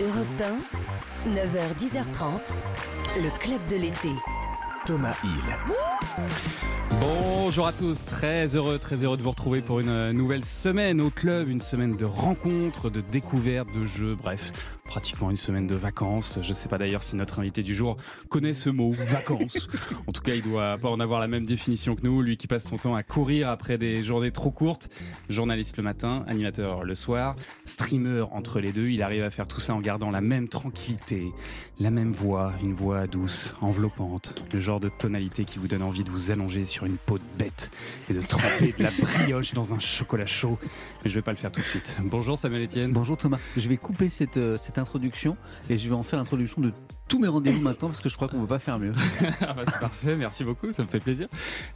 Europe 1, 9h, 10h30, le club de l'été. Thomas Hill. Bonjour à tous, très heureux, très heureux de vous retrouver pour une nouvelle semaine au club, une semaine de rencontres, de découvertes, de jeux, bref, pratiquement une semaine de vacances. Je ne sais pas d'ailleurs si notre invité du jour connaît ce mot, vacances. En tout cas, il doit pas en avoir la même définition que nous, lui qui passe son temps à courir après des journées trop courtes. Journaliste le matin, animateur le soir, streamer entre les deux, il arrive à faire tout ça en gardant la même tranquillité, la même voix, une voix douce, enveloppante, le genre de tonalité qui vous donne envie de vous allonger sur une peau de bête et de tremper de la brioche dans un chocolat chaud. Mais je vais pas le faire tout de suite. Bonjour Samuel Etienne. Bonjour Thomas. Je vais couper cette, euh, cette introduction et je vais en faire l'introduction de tous mes rendez-vous maintenant parce que je crois qu'on ne peut pas faire mieux. Ah bah, c'est parfait, merci beaucoup, ça me fait plaisir.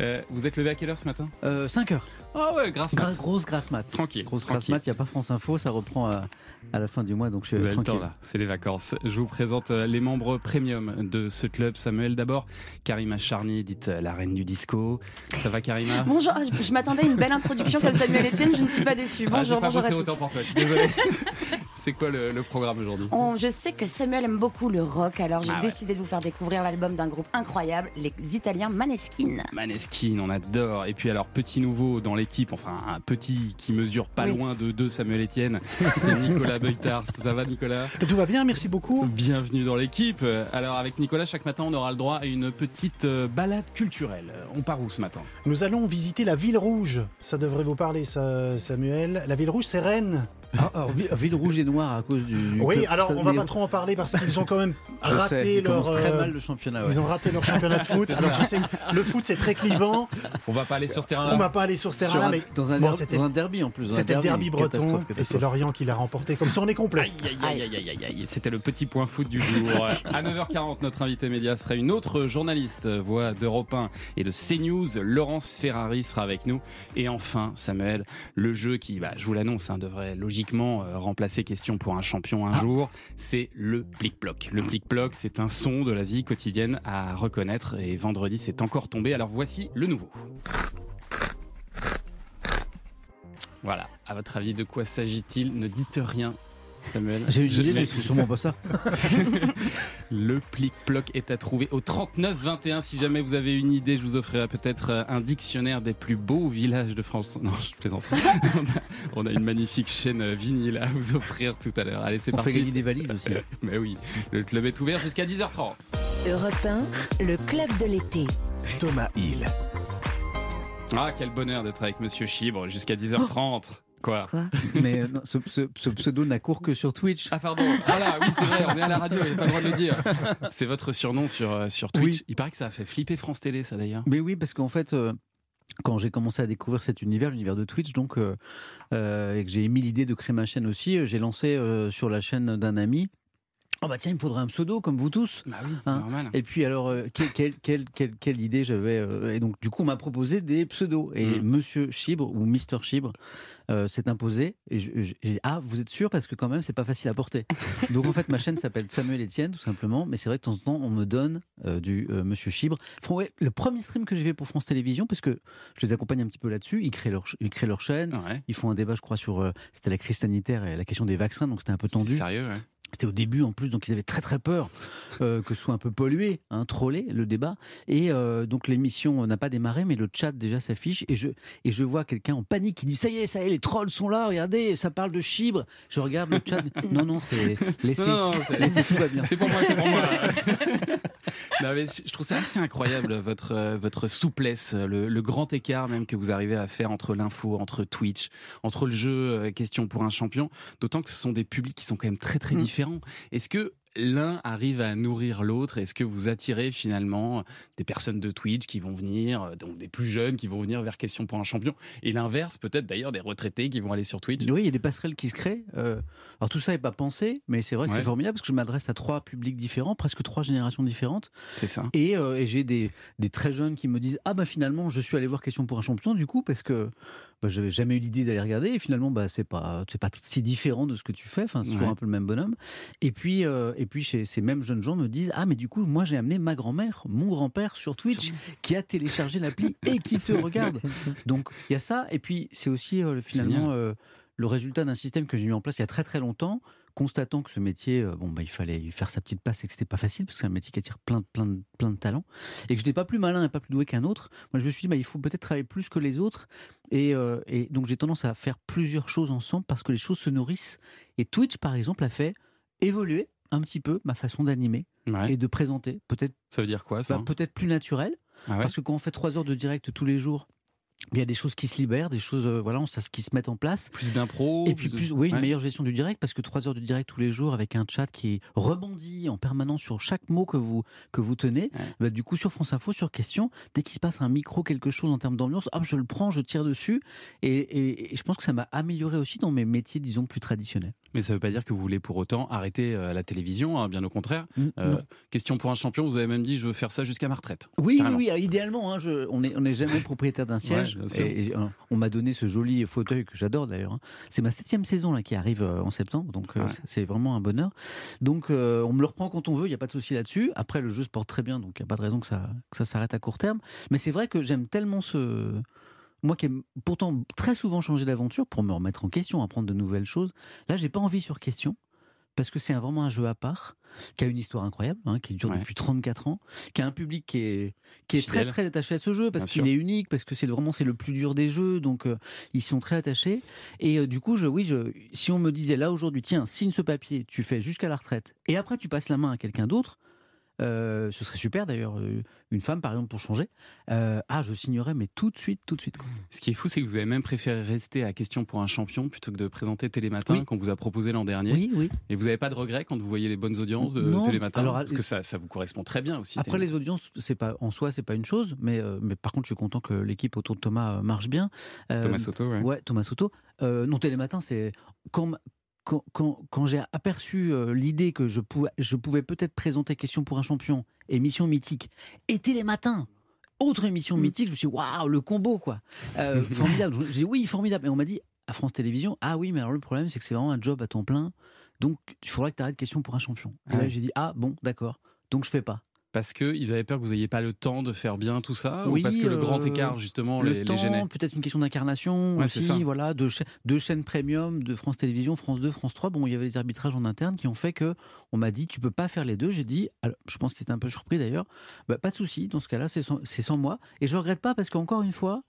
Euh, vous êtes levé à quelle heure ce matin? Euh, 5 heures. Ah ouais, grâce Gra- grosse grasse mat. Tranquille, Grosse tranquille. mat. Il n'y a pas France Info, ça reprend à, à la fin du mois donc je Vous suis le tranquille. temps là, c'est les vacances. Je vous présente euh, les membres premium de ce club. Samuel d'abord, Karima Charny, dite euh, la reine du disco. Ça va Karima? Bonjour, je, je m'attendais à une belle introduction comme Samuel Etienne, je ne suis pas déçue. Ah, j'ai Bonjour, pas bonjour à tous. autant pour toi, je suis désolé. c'est quoi le, le programme aujourd'hui On- je sais que Samuel aime beaucoup le rock, alors j'ai Ah ouais. décidé de vous faire découvrir l'album d'un groupe incroyable, les Italiens Maneskin. Maneskin, on adore. Et puis alors, petit nouveau dans l'équipe, enfin un petit qui mesure pas Oui. loin de deux Samuel Etienne, c'est Nicolas Beutard. Ça va Nicolas Tout va bien, merci beaucoup. Bienvenue dans l'équipe. Alors avec Nicolas, chaque matin, on aura le droit à une petite euh, balade culturelle. On part où ce matin? Nous allons visiter la ville rouge. Ça devrait vous parler, ça, Samuel. La ville rouge, c'est Rennes. Ah, alors, Vi- Ville Rouge et Noire à cause du. du Oui, club. alors on va pas trop en parler parce qu'ils ont quand même sais, raté ils leur. très euh, mal le championnat. ouais. Ils ont raté leur championnat de foot. Alors tu sais, le foot c'est très clivant. On va pas aller sur ce terrain-là. On va pas aller sur ce Sur terrain-là, un- mais dans, un bon, derby, c'était dans un derby en plus. c'était le derby breton catastrophe, et c'est. Lorient qui l'a remporté. Comme ça, on est complet. Aïe, aïe, aïe, aïe, aïe, aïe. C'était le petit point foot du jour. à 9h40, notre invité média sera une autre journaliste, voix d'Europe 1 et de CNews. Laurence Ferrari sera avec nous. Et enfin, Samuel, le jeu qui, bah, je vous l'annonce, hein, devrait logiquement euh, remplacer Question pour un champion un jour, c'est le plic-ploc. Le plic-ploc, c'est un son de la vie quotidienne à reconnaître. Et vendredi, c'est encore tombé. Alors voici le nouveau. Voilà. À votre avis, de quoi s'agit-il? Ne dites rien. Samuel. J'ai une idée, mais c'est sûrement pas ça. Le plic-ploc est à trouver au 39-21. Si jamais vous avez une idée, je vous offrirai peut-être euh, un dictionnaire des plus beaux villages de France. Non, je plaisante. on, a, on a une magnifique chaîne euh, vinyle à vous offrir tout à l'heure. Allez, c'est On fait parti. gagner des valises aussi. Mais oui, le club est ouvert jusqu'à 10h30. Europe 1, le club de l'été. Thomas Hill. Ah, quel bonheur d'être avec Monsieur Chibre jusqu'à 10h30. Quoi Mais euh, non, ce, ce- ce pseudo n'a cours que sur Twitch. Ah pardon, ah là, oui c'est vrai, on est à la radio, il n'y a pas le droit de le dire. C'est votre surnom sur, euh, sur Twitch. Oui. Il paraît que ça a fait flipper France Télé, ça d'ailleurs. Mais oui, parce qu'en fait, euh, quand j'ai commencé à découvrir cet univers, l'univers de Twitch, donc, euh, et que j'ai émis l'idée de créer ma chaîne aussi, j'ai lancé euh, sur la chaîne d'un ami. Oh bah tiens, il me faudrait un pseudo comme vous tous. Bah oui, Hein normal. Et puis alors, euh, quelle, quelle, quelle, quelle- quelle idée j'avais euh, Et donc du coup, on m'a proposé des pseudos. Et Mm. Monsieur Chibre ou Mister Chibre euh, s'est imposé. Et j'ai dit, ah, vous êtes sûr? Parce que quand même, c'est pas facile à porter. donc en fait, ma chaîne s'appelle Samuel Etienne, tout simplement. Mais c'est vrai que de temps en temps, on me donne du Monsieur Chibre. Enfin, ouais, le premier stream que j'ai fait pour France Télévisions, parce que je les accompagne un petit peu là-dessus, ils créent leur, ils créent leur chaîne. Ouais. Ils font un débat, je crois, sur c'était la crise sanitaire et la question des vaccins, donc c'était un peu tendu. Sérieux, ouais. C'était au début en plus, donc ils avaient très très peur euh, que ce soit un peu pollué, hein, trollé le débat. Et euh, donc l'émission n'a pas démarré, mais le chat déjà s'affiche et je et je vois quelqu'un en panique qui dit ça y est, ça y est, les trolls sont là, regardez, ça parle de chibre. Je regarde le chat, non non, c'est laissez, Non, non, laissez tout va bien. C'est pour moi, c'est pour moi. Non, mais je trouve ça assez incroyable, votre, euh, votre souplesse, le, le grand écart même que vous arrivez à faire entre l'info, entre Twitch, entre le jeu Question pour un champion, d'autant que ce sont des publics qui sont quand même très très Mm. Différents. Est-ce que l'un arrive à nourrir l'autre? Est-ce que vous attirez finalement des personnes de Twitch qui vont venir, euh, donc des plus jeunes qui vont venir vers Question pour un champion, et l'inverse peut-être d'ailleurs des retraités qui vont aller sur Twitch? Oui, il y a des passerelles qui se créent. euh, alors tout ça n'est pas pensé, mais c'est vrai que Ouais. c'est formidable parce que je m'adresse à trois publics différents, presque trois générations différentes. C'est ça. Et, euh, et j'ai des, des très jeunes qui me disent Ah, bah finalement, je suis allé voir Question pour un champion, du coup, parce que bah, j'avais jamais eu l'idée d'aller regarder. Et finalement, bah, c'est pas, c'est pas si différent de ce que tu fais. Enfin, c'est toujours Ouais. un peu le même bonhomme. Et puis, euh, et puis chez ces mêmes jeunes gens me disent Ah, mais du coup, moi, j'ai amené ma grand-mère, mon grand-père sur Twitch, qui a téléchargé l'appli et qui te regarde. Donc, il y a ça. Et puis, c'est aussi euh, finalement euh, le résultat d'un système que j'ai mis en place il y a très très longtemps constatant que ce métier, euh, bon, bah, il fallait faire sa petite passe et que c'était pas facile, parce que c'est un métier qui attire plein, de- plein, plein de talents, et que je n'étais pas plus malin et pas plus doué qu'un autre, moi je me suis dit, bah, il faut peut-être travailler plus que les autres. Et, euh, et donc j'ai tendance à faire plusieurs choses ensemble parce que les choses se nourrissent. Et Twitch, par exemple, a fait évoluer un petit peu ma façon d'animer Ouais. et de présenter, peut-être Ça veut dire quoi ça bah, peut-être plus naturel. Ah ouais? Parce que quand on fait trois heures de direct tous les jours, il y a des choses qui se libèrent, des choses euh, voilà, on- ça, qui se mettent en place. Plus d'impro Et puis, plus, oui, une Ouais. meilleure gestion du direct, parce que trois heures de direct tous les jours avec un chat qui rebondit en permanence sur chaque mot que vous, que vous tenez. Ouais. Bah, du coup, sur France Info, sur question, dès qu'il se passe un micro, quelque chose en termes d'ambiance, hop, je le prends, je tire dessus. Et, et- et je pense que ça m'a amélioré aussi dans mes métiers, disons, plus traditionnels. Mais ça veut pas dire que vous voulez pour autant arrêter euh, la télévision, hein, bien au contraire. Euh, Non. question pour un champion, vous avez même dit je veux faire ça jusqu'à ma retraite. Oui, oui, Carrément. oui, alors, idéalement, hein, je- on n'est on est jamais propriétaire d'un siège. et, et, euh, on m'a donné ce joli fauteuil que j'adore d'ailleurs. hein. C'est ma septième saison là, qui arrive euh, en septembre, donc euh, Ouais. c'est- vraiment un bonheur. Donc euh, on me le reprend quand on veut, il n'y a pas de souci là-dessus. Après, le jeu se porte très bien, donc il n'y a pas de raison que ça, que ça s'arrête à court terme. Mais c'est vrai que j'aime tellement ce... Moi qui aime pourtant très souvent changer d'aventure pour me remettre en question, apprendre de nouvelles choses, là j'ai pas envie sur question. Parce que c'est vraiment un jeu à part, qui a une histoire incroyable, hein, qui dure Ouais. depuis 34 ans, qui a un public qui est, qui est très Fidèle. très attaché à ce jeu parce qu'il est unique, parce que c'est vraiment c'est le plus dur des jeux, donc euh, ils sont très attachés. Et euh, du coup, je, oui, je, si on me disait là aujourd'hui, tiens, signe ce papier, tu fais jusqu'à la retraite, et après tu passes la main à quelqu'un d'autre, euh, ce serait super d'ailleurs, euh, une femme par exemple pour changer. Euh, ah, je signerais, mais tout de suite, tout de suite. quoi. Ce qui est fou, c'est que vous avez même préféré rester à question pour un champion plutôt que de présenter Télématin Oui. qu'on vous a proposé l'an dernier. Oui, oui. Et vous n'avez pas de regrets quand vous voyez les bonnes audiences de Non. Télématin Alors, Parce que ça, ça vous correspond très bien aussi. Après Télématin. les audiences, c'est pas en soi, c'est pas une chose, mais euh, mais par contre, je suis content que l'équipe autour de Thomas marche bien. Thomas Soto, ouais. Ouais, Thomas Soto. Non, Télématin, c'est quand, quand, quand, quand j'ai aperçu euh, l'idée que je pouvais, je pouvais peut-être présenter Question pour un champion, émission mythique, et Télématin. Autre émission mythique, je me suis dit, waouh, le combo, quoi. Euh, formidable. J'ai dit, oui, formidable. Et on m'a dit, à France Télévisions, ah oui, mais alors le problème, c'est que c'est vraiment un job à temps plein. Donc, il faudrait que tu arrêtes Question pour un champion. Et là, j'ai dit, ah bon, d'accord. Donc, je fais pas. Parce qu'ils avaient peur que vous n'ayez pas le temps de faire bien tout ça Oui, Ou parce que le grand euh, écart, justement, le les, les temps, gênait peut-être une question d'incarnation Ouais, aussi, voilà, de, cha- de chaînes premium, de France Télévisions, France 2, France 3. Bon, il y avait les arbitrages en interne qui ont fait que on m'a dit tu peux pas faire les deux. J'ai dit, alors, je pense qu'il était un peu surpris d'ailleurs, bah, pas de souci. Dans ce cas-là, c'est sans, c'est sans moi et je regrette pas parce qu'encore une fois.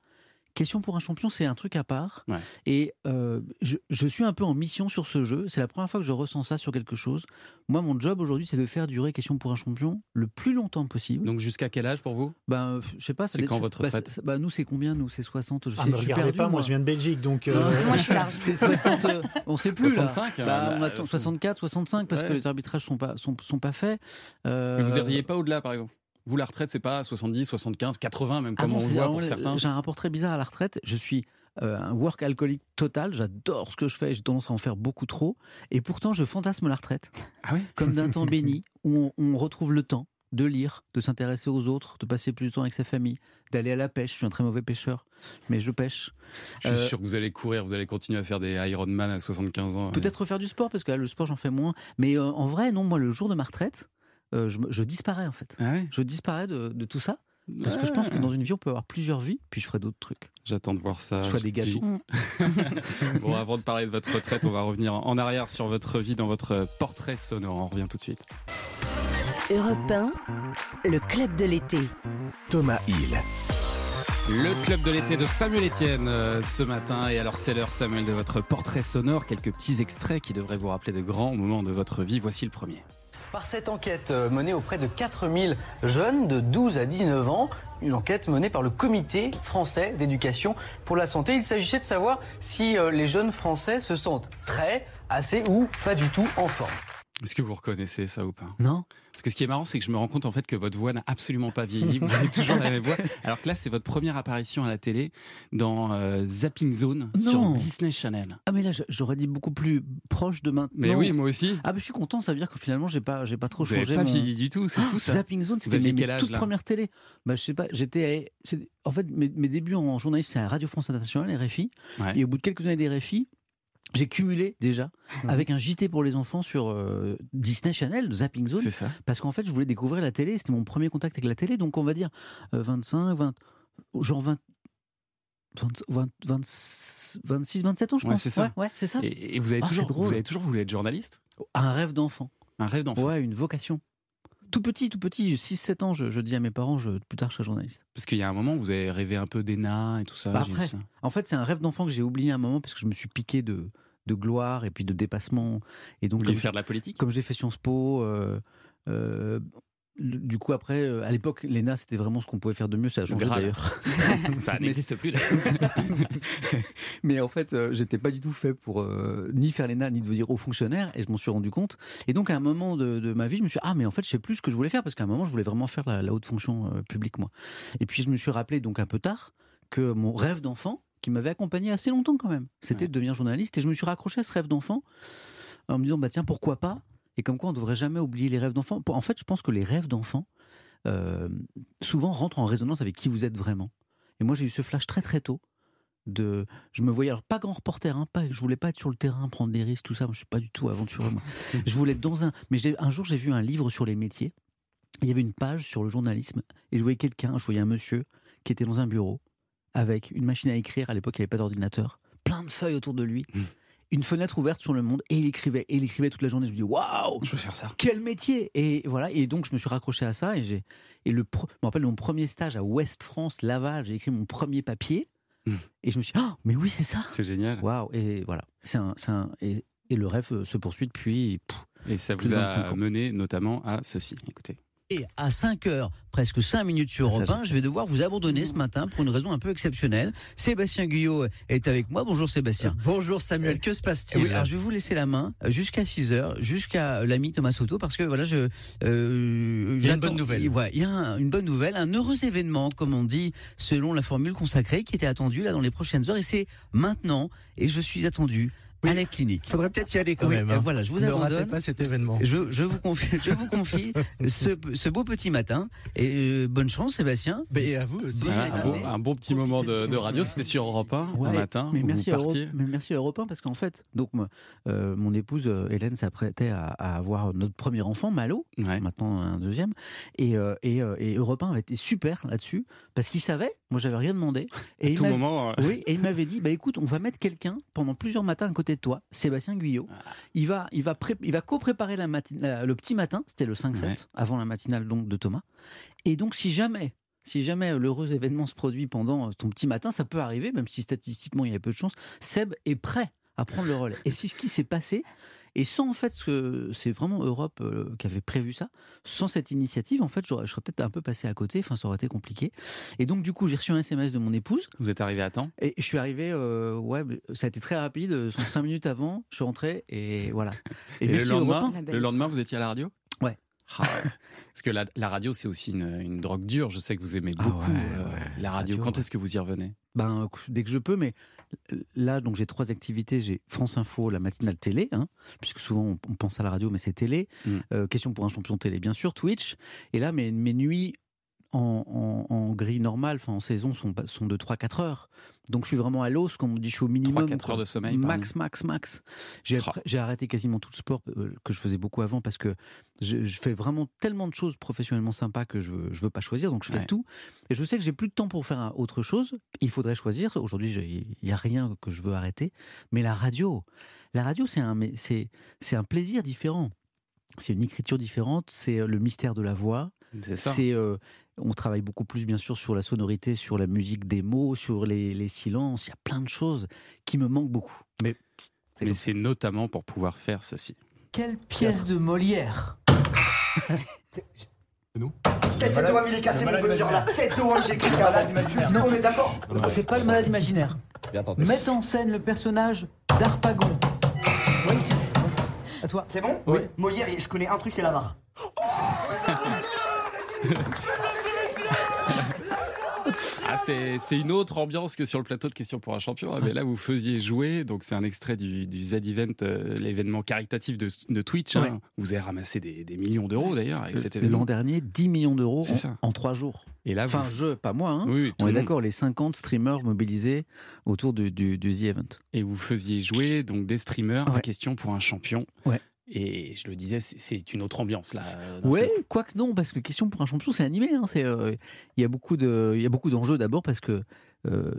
Question pour un champion, c'est un truc à part. Ouais. Et euh, je, je suis un peu en mission sur ce jeu. C'est la première fois que je ressens ça sur quelque chose. Moi, mon job aujourd'hui, c'est de faire durer Question pour un champion le plus longtemps possible. Donc jusqu'à quel âge pour vous? Ben, je sais pas. C'est quand votre bah, retraite bah, Nous, c'est combien Nous, c'est 60. Je Ah, sais, me je regardez perdu, pas, moi je viens de Belgique, donc. euh, Moi, je suis large. C'est 60. euh, on sait plus. là. 65 hein, Bah, on attend c'est- 64, 65 parce Ouais. que les arbitrages sont pas sont, sont pas faits. Euh, Mais vous n'iriez pas au-delà, par exemple? Vous, la retraite, c'est pas 70, 75, 80, même ah comme on le voit pour certains J'ai un rapport très bizarre à la retraite. Je suis euh, un work alcoolique total. J'adore ce que je fais. J'ai tendance à en faire beaucoup trop. Et pourtant, je fantasme la retraite Ah oui comme d'un temps béni où on, on retrouve le temps de lire, de s'intéresser aux autres, de passer plus de temps avec sa famille, d'aller à la pêche. Je suis un très mauvais pêcheur, mais je pêche. Je suis Euh, sûr que vous allez courir, vous allez continuer à faire des Ironman à 75 ans. Peut-être refaire du sport, parce que là, le sport, j'en fais moins. Mais euh, en vrai, non, moi, le jour de ma retraite, euh, je, disparais, en fait. Ah ouais? Je disparais de, de tout ça. Parce que je pense que dans une vie, on peut avoir plusieurs vies, puis je ferai d'autres trucs. J'attends de voir ça. Je ferai des gâteaux. Bon, avant de parler de votre retraite, on va revenir en arrière sur votre vie dans votre portrait sonore. On revient tout de suite. Europe 1, le club de l'été. Thomas Hill. Le club de l'été de Samuel Etienne euh, ce matin. Et alors, c'est l'heure, Samuel, de votre portrait sonore. Quelques petits extraits qui devraient vous rappeler de grands moments de votre vie. Voici le premier. Par cette enquête euh, menée auprès de 4000 jeunes de 12 à 19 ans, une enquête menée par le Comité français d'éducation pour la santé, il s'agissait de savoir si euh, les jeunes français se sentent très, assez ou pas du tout en forme. Est-ce que vous reconnaissez ça ou pas? Non Parce que ce qui est marrant, c'est que je me rends compte en fait que votre voix n'a absolument pas vieilli. Vous avez toujours la même voix. Alors que là, c'est votre première apparition à la télé dans euh, Zapping Zone sur. Disney Channel. Ah, mais là, j'aurais dit beaucoup plus proche de maintenant. Mais oui, moi aussi. Ah, mais je suis content, ça veut dire que finalement, j'ai pas, j'ai pas trop Vous changé. pas mon- vieilli du tout, c'est Ah, fou ça. Zapping Zone, c'était mes, mes toutes premières télé. Bah, je sais pas, j'étais. c'est- En fait, mes, mes débuts en journaliste, c'est à Radio France Internationale, RFI. Ouais. Et au bout de quelques années des RFI, j'ai cumulé déjà Mhm. avec un JT pour les enfants sur euh, Disney Channel, Zapping Zone. C'est ça. Parce qu'en fait, je voulais découvrir la télé. C'était mon premier contact avec la télé. Donc, on va dire euh, 25, 20, genre 20, 20, 20, 20, 26, 27 ans, je Ouais, pense. c'est ça. Ouais, ouais, c'est ça. Et, et vous, avez Ah, toujours, vous avez toujours voulu être journaliste? Un rêve d'enfant. Un rêve d'enfant. Ouais, une vocation. Tout petit, tout petit, 6-7 ans, je, je dis à mes parents, je, plus tard je serai journaliste. Parce qu'il y a un moment où vous avez rêvé un peu d'ENA et tout ça. Bah après, ça. En fait, c'est un rêve d'enfant que j'ai oublié un moment parce que je me suis piqué de, de gloire et puis de dépassement. Et donc, Vous faire de la politique comme j'ai fait Sciences Po, euh, euh, du coup, après, euh, à l'époque, l'ENA, c'était vraiment ce qu'on pouvait faire de mieux. Ça a changé d'ailleurs. Ça n'existe plus là. Mais en fait, euh, j'étais pas du tout fait pour euh, ni faire l'ENA, ni devenir haut fonctionnaire, et je m'en suis rendu compte. Et donc, à un moment de, de ma vie, je me suis dit, ah, mais en fait, je sais plus ce que je voulais faire, parce qu'à un moment, je voulais vraiment faire la, la haute fonction euh, publique, moi. Et puis, je me suis rappelé, donc un peu tard, que mon rêve d'enfant, qui m'avait accompagné assez longtemps quand même, c'était Ouais. de devenir journaliste, et je me suis raccroché à ce rêve d'enfant en me disant, bah tiens, pourquoi pas Et comme quoi, on devrait jamais oublier les rêves d'enfant. En fait, je pense que les rêves d'enfant, euh, souvent, rentrent en résonance avec qui vous êtes vraiment. Et moi, j'ai eu ce flash très très tôt de je me voyais alors pas grand reporter hein, pas je voulais pas être sur le terrain prendre des risques tout ça moi, je suis pas du tout aventureux moi. je voulais être dans un mais un jour j'ai vu un livre sur les métiers il y avait une page sur le journalisme et je voyais quelqu'un je voyais un monsieur qui était dans un bureau avec une machine à écrire à l'époque il n'y avait pas d'ordinateur plein de feuilles autour de lui Mm. Une fenêtre ouverte sur le monde et il écrivait et il écrivait toute la journée je me dis waouh Je veux faire ça. quel métier Et voilà, et donc je me suis raccroché à ça et j'ai et le je me rappelle mon premier stage à Ouest France Laval, j'ai écrit mon premier papier Mm. et je me suis dit, ah mais oui c'est ça. C'est génial. Waouh Et voilà, c'est un, un- et, et le rêve euh, se poursuit depuis. pff, Et ça vous a 25 ans. mené notamment à ceci. Écoutez. Et à 5h, presque 5 minutes sur Ah, Europe je 1, sais. je vais devoir vous abandonner ce matin pour une raison un peu exceptionnelle. Sébastien Guyot est avec moi. Bonjour Sébastien. Bonjour Samuel, que se passe-t-il Oui, alors je vais vous laisser la main euh, jusqu'à 6 heures, jusqu'à euh, l'ami Thomas Soto, parce que voilà, je. euh, Il y a une bonne nouvelle. Ouais, il y a un- une bonne nouvelle, un heureux événement, comme on dit, selon la formule consacrée, qui était attendu là dans les prochaines heures, et c'est maintenant, et je suis attendu à la clinique. Faudrait peut-être y aller quand Oui, même. euh, hein. voilà, je vous ne ratez abandonne. pas cet événement. Je, je vous confie, je vous confie ce, ce beau petit matin. Et euh, bonne chance, Sébastien. Mais et à vous aussi. Un, matinée. beau, un bon petit moment de, de radio. C'était sur Europe 1 Ouais, un matin. mais merci, vous à Europe, partiez. mais merci à Europe 1 parce qu'en fait, donc moi, euh, mon épouse euh, Hélène s'apprêtait à, à avoir notre premier enfant, Malo, Ouais. maintenant un deuxième, et, euh, et, euh, et Europe 1 avait été super là-dessus parce qu'il savait, moi j'avais rien demandé, et À il tout moment. euh, Oui, et il m'avait dit, bah écoute, on va mettre quelqu'un pendant plusieurs matins à côté de toi, Sébastien Guyot. Ah. Il va, il va, pré- il va co-préparer la le petit matin, c'était le 5-7, Ouais. avant la matinale donc de Thomas. Et donc si jamais, si jamais l'heureux événement se produit pendant ton petit matin, ça peut arriver, même si statistiquement il y a peu de chance, Seb est prêt à prendre le relais. Et c'est ce qui s'est passé. Et sans en fait, ce que c'est vraiment Europe euh, qui avait prévu ça, sans cette initiative, en fait, je serais peut-être un peu passé à côté, enfin ça aurait été compliqué. Et donc du coup, j'ai reçu un SMS de mon épouse Vous êtes arrivé à temps? Et je suis arrivé, euh, ouais, ça a été très rapide, euh, cinq minutes avant, je suis rentré et voilà. Et, le lendemain, le lendemain, vous étiez à la radio? Ouais. Ah ouais. Parce que la, la radio, c'est aussi une, une drogue dure. Je sais que vous aimez Ah beaucoup ouais, euh, ouais, la radio. radio, Quand ouais. est-ce que vous y revenez? Ben, dès que je peux, mais là, donc j'ai trois activités. J'ai France Info, la matinale télé, hein, puisque souvent on, pense à la radio, mais c'est télé. Mm. Euh, question pour un champion télé, bien sûr, Twitch. Et là, mes, mes nuits en, en- en grille normale, enfin en saison, sont, de 3-4 heures. Donc je suis vraiment à l'os, comme on dit, je suis au minimum. 3-4 quoi. heures de sommeil Max, max, max. J'ai arrêté quasiment tout le sport euh, que je faisais beaucoup avant parce que je, je fais vraiment tellement de choses professionnellement sympas que je veux, je veux pas choisir. Donc je fais Ouais. tout. Et je sais que j'ai plus de temps pour faire autre chose. Il faudrait choisir. Aujourd'hui, il n'y a rien que je veux arrêter. Mais la radio, la radio, c'est un, c'est, un plaisir différent. C'est une écriture différente. C'est euh, le mystère de la voix. C'est ça. C'est, euh, on travaille beaucoup plus, bien sûr, sur la sonorité, sur la musique des mots, sur les, les silences. Il y a plein de choses qui me manquent beaucoup. Mais c'est Mais comme c'est notamment pour pouvoir faire ceci. Quelle pièce de Molière Tête de Wam, il est cassé mon buzzer là. Tête de Wam, j'ai cliqué avant. Non, on est d'accord C'est pas le malade imaginaire. Mette en scène le personnage d'Arpagon. Oui, À toi. C'est bon Oui. Molière, je connais un truc, c'est l'avare. Ah, c'est une autre ambiance que sur le plateau de questions pour un champion. Ah, Mais là, vous faisiez jouer. Donc, c'est un extrait du, du Z-Event, euh, l'événement caritatif de, de Twitch. hein. Vous avez ramassé des, des millions d'euros d'ailleurs avec cet événement. L'an dernier, 10 millions d'euros en, en 3 jours. Et là, vous... Enfin, je, pas moi. hein. oui, oui, tout On est le d'accord, les 50 streamers mobilisés autour du, du, du The Event. Et vous faisiez jouer donc des streamers à question pour un champion. Ouais. Et je le disais, c'est- une autre ambiance là. Ouais, quoique non, parce que question pour un champion, c'est animé. hein, c'est, euh, Il y a beaucoup de, il y a beaucoup d'enjeux d'abord parce que euh,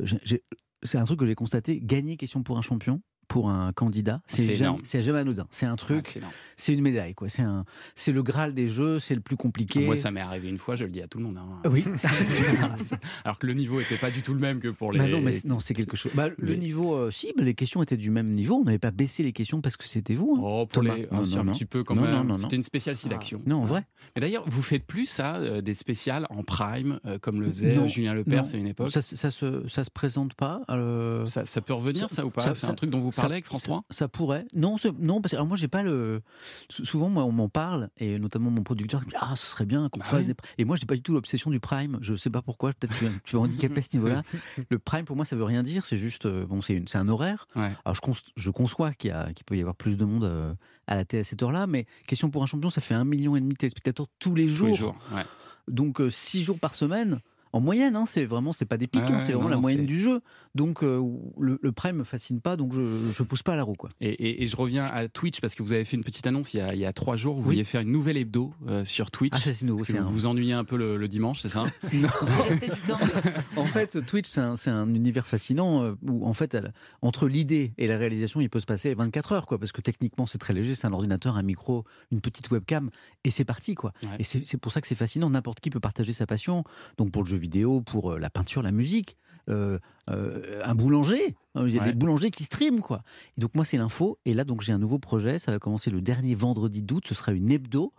c'est un truc que j'ai constaté. Gagner question pour un champion, pour un candidat, C'est jamais, jamais anodin. C'est un truc, c'est une médaille, quoi. C'est un, c'est le graal des jeux, c'est le plus compliqué. Moi, ça m'est arrivé une fois, je le dis à tout le monde. hein. Oui. Alors que le niveau était pas du tout le même que pour les. Bah non, mais c'est- non, c'est quelque chose. Bah, le niveau, euh, si, bah, les questions étaient du même niveau. On n'avait pas baissé les questions parce que c'était vous. hein. Oh, pour Thomas. les. Ah, non, un non. petit peu quand même. C'était une spéciale sélection. Non, en vrai. Mais d'ailleurs, vous faites plus ça, euh, des spéciales en prime, euh, comme le faisait Non, Julien Lepers à une époque. Ça, ça, se, ça se présente pas. euh, Ça, ça peut revenir, ça, ou pas C'est un truc dont vous ça- parlez avec François? ça, ça pourrait. Non, ce- non, parce que alors moi j'ai pas le. sou- Souvent moi on m'en parle et notamment mon producteur qui me dit ah ce serait bien qu'on Bah fasse des. Et moi j'ai pas du tout l'obsession du prime. Je sais pas pourquoi. Peut-être que tu es- handicapé à ce niveau-là. Le prime pour moi ça veut rien dire. C'est juste euh, bon c'est un horaire. Ouais. Alors je, conçois qu'il peut y avoir plus de monde euh, à la télé à cette heure-là, mais question pour un champion ça fait un million et demi de téléspectateurs tous les Tous jours. les jours. ouais. Donc euh, six jours par semaine. En moyenne, hein, c'est vraiment, c'est pas des pics, hein, c'est vraiment non, la non, moyenne du jeu. Donc euh, le, le prime me fascine pas, donc je, je pousse pas à la roue, quoi. Et, et- et je reviens à Twitch parce que vous avez fait une petite annonce il y a, il y a trois jours. Vous Oui. vouliez faire une nouvelle hebdo euh, sur Twitch. Ah, ça, c'est nouveau, vous un- vous ennuyez un peu le, le dimanche, c'est ça Non. Rester du temps. En fait, Twitch, c'est un, univers fascinant euh, où, en fait, elle- entre l'idée et la réalisation, il peut se passer 24 heures, quoi. Parce que techniquement, c'est très léger. C'est un ordinateur, un micro, une petite webcam, et c'est parti, quoi. Ouais. Et c'est c'est pour ça que c'est fascinant. N'importe qui peut partager sa passion. Donc, pour le jeu vidéo, pour euh, la peinture, la musique, euh, euh, un boulanger. Il y a Ouais. des boulangers qui streament, quoi. Et donc, moi, c'est l'info. Et là, donc, j'ai un nouveau projet. Ça va commencer le dernier vendredi d'août. Ce sera une hebdo,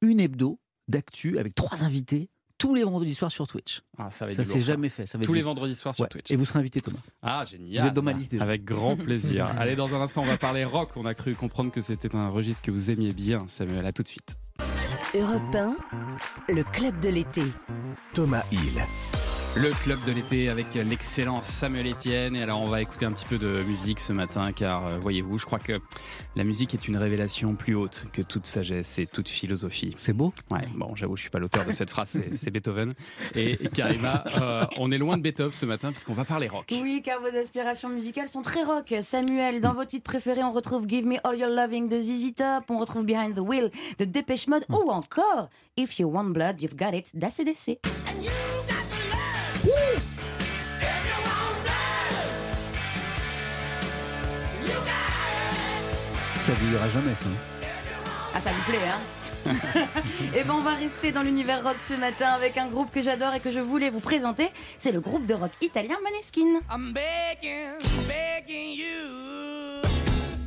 une hebdo d'actu avec trois invités tous les vendredis soirs sur Twitch. Ah, ça Ça s'est jamais fait. Ça va Tous les vendredis soirs sur Ouais. Twitch. Et vous serez invité, Thomas. Ah, génial. Vous êtes dans ma liste déjà. Avec grand plaisir. Allez, dans un instant, on va parler rock. On a cru comprendre que c'était un registre que vous aimiez bien, Samuel. À tout de suite. Europe 1, le club de l'été. Thomas Hill. Le club de l'été avec l'excellent Samuel Etienne. Et alors, on va écouter un petit peu de musique ce matin, car euh, voyez-vous, je crois que la musique est une révélation plus haute que toute sagesse et toute philosophie. C'est beau. Ouais, bon, j'avoue, je suis pas l'auteur de cette phrase, c'est- c'est Beethoven. Et, et Karima, euh, on est loin de Beethoven ce matin, puisqu'on va parler rock. Oui, car vos aspirations musicales sont très rock. Samuel, dans vos titres préférés, on retrouve Give Me All Your Loving de ZZ Top, on retrouve Behind the Wheel de Dépêche Mode, ou encore If You Want Blood, You've Got It d'ACDC. Ça vieillira jamais, ça. Ah, ça vous plaît, hein Eh ben, on va rester dans l'univers rock ce matin avec un groupe que j'adore et que je voulais vous présenter. C'est le groupe de rock italien Maneskin. I'm begging, begging you.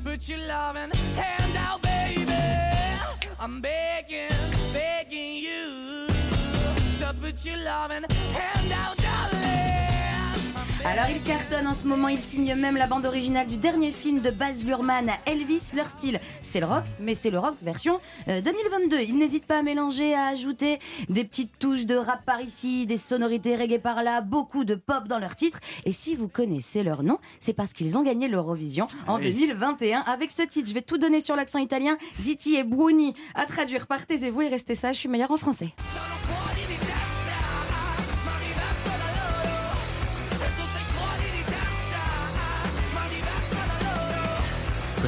Put your loving hand out, baby. I'm begging, begging you. To put your loving hand out. Alors ils cartonnent en ce moment, ils signent même la bande originale du dernier film de Baz Luhrmann à Elvis. Leur style, c'est le rock, mais c'est le rock version euh, 2022. Ils n'hésitent pas à mélanger, à ajouter des petites touches de rap par ici, des sonorités reggae par là, beaucoup de pop dans leurs titres. Et si vous connaissez leur nom, c'est parce qu'ils ont gagné l'Eurovision en oui. 2021 avec ce titre. Je vais tout donner sur l'accent italien. Ziti et Buoni à traduire par taisez-vous et restez ça. Je suis meilleure en français.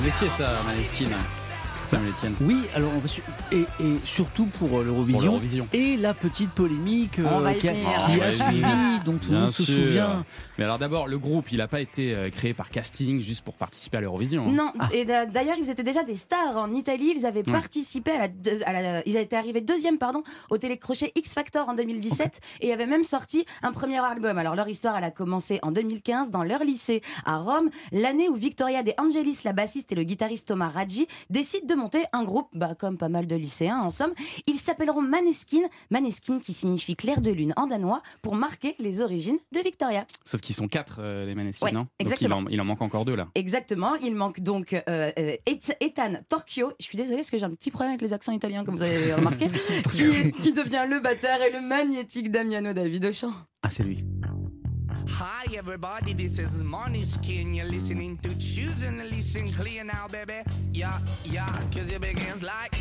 Connaissiez ça, Maneskin Samuel Etienne Oui, alors on va su- et, et surtout pour euh, Pour l'Eurovision et la petite polémique euh, qui a, venir. qui On va a y suivi, dont tout le monde se souvient. Mais alors d'abord, le groupe, il n'a pas été euh, créé par casting juste pour participer à l'Eurovision. hein. Non, et d'a- d'ailleurs, ils étaient déjà des stars en Italie. Ils avaient Ouais. participé à la, deux- à la- Ils étaient arrivés deuxième, pardon, au télécrochet X Factor en 2017 et avaient même sorti un premier album. Alors, leur histoire, elle a commencé en 2015 dans leur lycée à Rome, l'année où Victoria De Angelis, la bassiste et le guitariste Thomas Raggi, décident de monter un groupe, bah, comme pas mal de lycéens en somme. Ils s'appelleront Maneskin, Maneskin qui signifie clair de lune en danois, pour marquer les origines de Victoria. Sauf qu'ils sont quatre, euh, les Maneskin, Ouais, non Donc exactement. il en, il en manque encore deux là. Exactement, il manque donc euh, euh, Et- Ethan Torchio. Je suis désolée parce que j'ai un petit problème avec les accents italiens, comme vous avez remarqué, qui, qui devient le batteur et le magnétique Damiano David au chant. Ah, c'est lui. Hi everybody, this is Måneskin. You're listening to Choose and listen clear now, baby. Yeah, yeah, cause it begins like.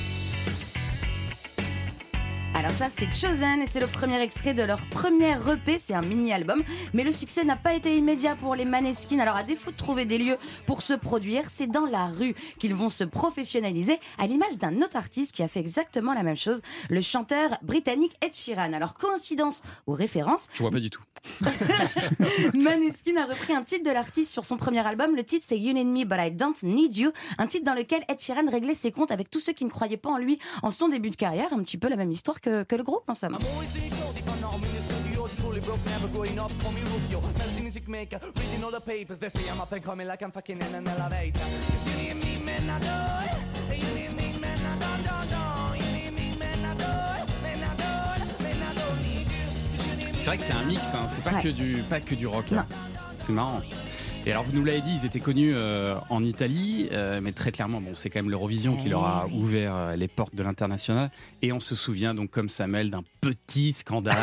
Alors ça c'est Chosen et c'est le premier extrait de leur premier EP, c'est un mini-album. Mais le succès n'a pas été immédiat pour les Maneskin. Alors à défaut de trouver des lieux pour se produire, c'est dans la rue qu'ils vont se professionnaliser à l'image d'un autre artiste qui a fait exactement la même chose, le chanteur britannique Ed Sheeran. Alors coïncidence ou référence, Je vois pas du tout. Maneskin a repris un titre de l'artiste sur son premier album. Le titre c'est You Need Me But I Don't Need You, un titre dans lequel Ed Sheeran réglait ses comptes avec tous ceux qui ne croyaient pas en lui en son début de carrière. Un petit peu la même histoire que, que le groupe en somme. Truly broke, never growing up from Rufio. Melody music maker, reading all the papers. They say I'm up and coming like I'm fucking in an elevator. 'Cause you need me, man, I do it. You need me, man, I don't, don't, don't. You need me, man, I do it. Man, I do it. Man, I don't need you. 'Cause you need me, C'est vrai que c'est un mix, hein, c'est pas, Ouais. que du, pas que du rock. hein. C'est marrant. Et alors, vous nous l'avez dit, ils étaient connus euh, en Italie, euh, mais très clairement, bon, c'est quand même l'Eurovision qui leur a ouvert euh, les portes de l'international. Et on se souvient donc, comme Samuel, d'un petit scandale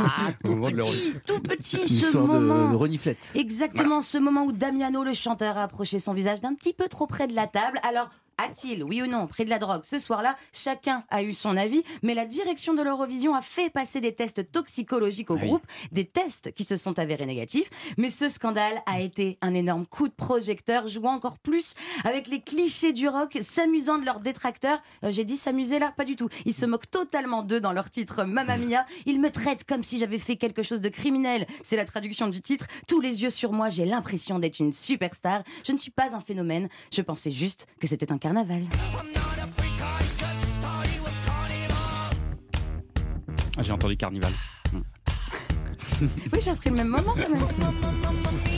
au moment de l'Eurovision. Tout petit ce histoire de, moment. de reniflette. Exactement, ce moment où Damiano, le chanteur, a approché son visage d'un petit peu trop près de la table. Alors, a-t-il, oui ou non, pris de la drogue ce soir-là? Chacun a eu son avis, mais la direction de l'Eurovision a fait passer des tests toxicologiques au Oui. groupe, des tests qui se sont avérés négatifs. Mais ce scandale a été un énorme coup de projecteur, jouant encore plus avec les clichés du rock, s'amusant de leurs détracteurs. Euh, J'ai dit s'amuser là Pas du tout. Ils se moquent totalement d'eux dans leur titre Mamma Mia. Ils me traitent comme si j'avais fait quelque chose de criminel. C'est la traduction du titre. Tous les yeux sur moi, j'ai l'impression d'être une superstar. Je ne suis pas un phénomène. Je pensais juste que c'était un carnaval. Ah, J'ai entendu Carnival. Oui, j'ai appris le même moment quand même.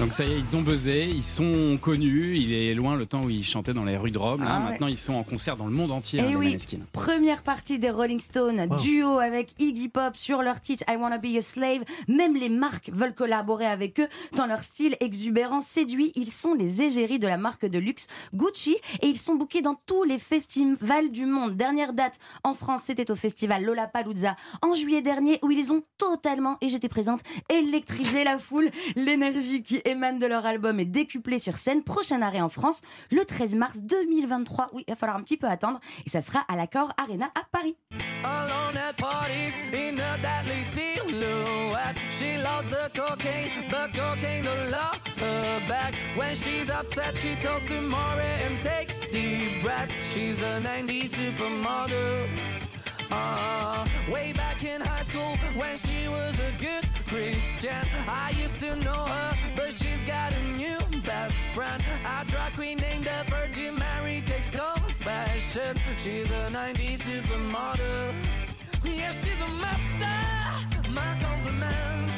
Donc ça y est, ils ont buzzé, ils sont connus. Il est loin le temps où ils chantaient dans les rues de Rome. Là, Ah ouais. maintenant, ils sont en concert dans le monde entier, hein, Eh les oui, première partie des Rolling Stones, duo avec Iggy Pop sur leur titre I Wanna Be a Slave. Même les marques veulent collaborer avec eux, tant leur style exubérant séduit. Ils sont les égéries de la marque de luxe Gucci et ils sont bookés dans tous les festivals du monde. Dernière date en France, c'était au festival Lollapalooza en juillet dernier où ils ont totalement, et j'étais présente, électrisé la foule. L'énergie qui de leur album est décuplée sur scène. Prochain arrêt en France, le 13 mars 2023. Oui, il va falloir un petit peu attendre. Et ça sera à l'Accord Arena à Paris. Alone at parties in a deadly silhouette. She loves the cocaine, but cocaine don't love her back. When she's upset, she talks to Maury and takes deep breaths. She's a 90s supermodel. Uh, way back in high school when she was a good Christian. I used to know her, but she's got a new best friend. A drag queen named the Virgin Mary takes confessions. She's a 90s supermodel. Yeah, she's a master. My compliments.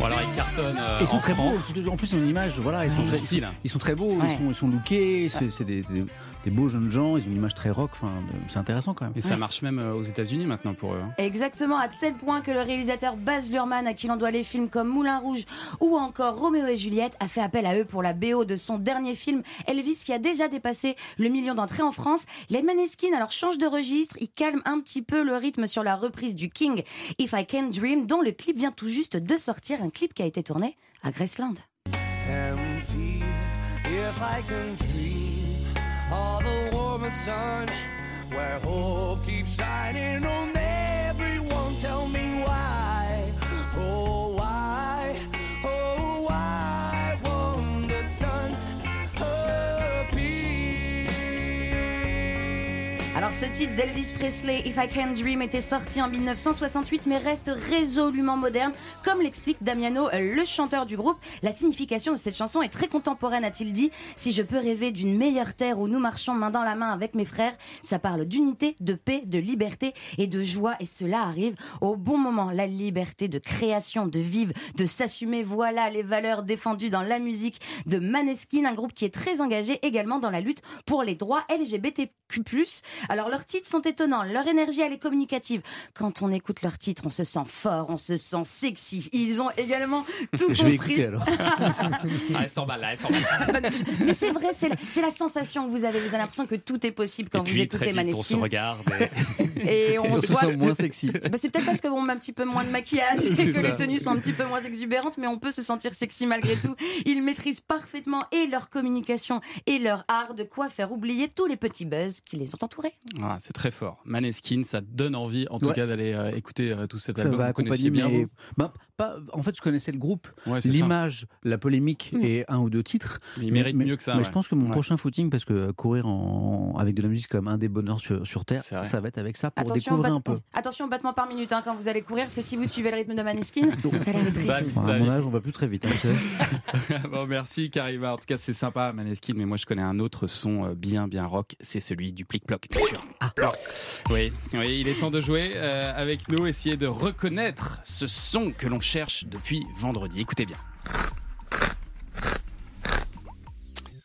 Alors, ils cartonnent euh, Ils sont en très France. beaux. En plus, en image, voilà, ils sont, très, style. ils sont- très beaux, Ouais. ils, sont, ils sont lookés, c'est c'est des, des- des beaux jeunes gens, ils ont une image très rock, enfin, de- c'est intéressant quand même. Et ça marche même euh, aux États-Unis maintenant pour eux. hein. Exactement, à tel point que le réalisateur Baz Luhrmann, à qui l'on doit les films comme Moulin Rouge ou encore Roméo et Juliette, a fait appel à eux pour la BO de son dernier film Elvis, qui a déjà dépassé le million d'entrées en France. Les Maneskin alors changent de registre, ils calment un petit peu le rythme sur la reprise du King If I Can Dream, dont le clip vient tout juste de sortir, un clip qui a été tourné à Graceland. empty if I can dream of the warmer sun where hope keeps shining on Ce titre d'Elvis Presley, If I Can Dream, était sorti en 1968 mais reste résolument moderne. Comme l'explique Damiano, euh, le chanteur du groupe, la signification de cette chanson est très contemporaine, a-t-il dit. Si je peux rêver d'une meilleure terre où nous marchons main dans la main avec mes frères, ça parle d'unité, de paix, de liberté et de joie et cela arrive au bon moment. La liberté de création, de vivre, de s'assumer, voilà les valeurs défendues dans la musique de Maneskin, un groupe qui est très engagé également dans la lutte pour les droits LGBTQ+. Alors leurs titres sont étonnants, leur énergie elle est communicative. Quand on écoute leurs titres, on se sent fort, on se sent sexy. Ils ont également tout Je vais compris. écouter alors. Ah, elle s'emballe là, elle s'emballe. Mais c'est vrai, c'est la, c'est la sensation que vous avez. Vous avez l'impression que tout est possible quand Et vous puis écoutez très vite, on se regarde. et- Et on, On se se voit. sent moins sexy. Bah, c'est peut-être parce qu'on met un petit peu moins de maquillage et C'est que ça. les tenues sont un petit peu moins exubérantes, mais on peut se sentir sexy malgré tout. Ils maîtrisent parfaitement et leur communication et leur art, de quoi faire oublier tous les petits buzz qui les ont entourés. Ah, c'est très fort. Maneskin, ça donne envie, en tout Ouais. cas, d'aller euh, écouter euh, tout cet Ça album. va Vous connaissiez accompagner bien mes- Bah, pas- En fait, je connaissais le groupe, Ouais, l'image, la polémique et un ou deux titres. Mais il mérite mais, mieux que ça. Mais ouais. je pense que mon Ouais. prochain footing, parce que euh, courir en... avec de la musique, c'est comme un des bonheurs sur, sur Terre, ça va être avec ça pour Attention au, découvrir bat- un peu. attention au battement par minute hein, quand vous allez courir, parce que si vous suivez le rythme de Maneskin, ça ça Enfin, à mon âge, on va plus très vite. hein, bon, merci Karima. En tout cas, c'est sympa Maneskin, mais moi je connais un autre son euh, bien bien rock, c'est celui du plic ploc, bien sûr. Ah. Oui, oui, il est temps de jouer euh, avec nous, essayer de reconnaître ce son que l'on cherche depuis vendredi. Écoutez bien.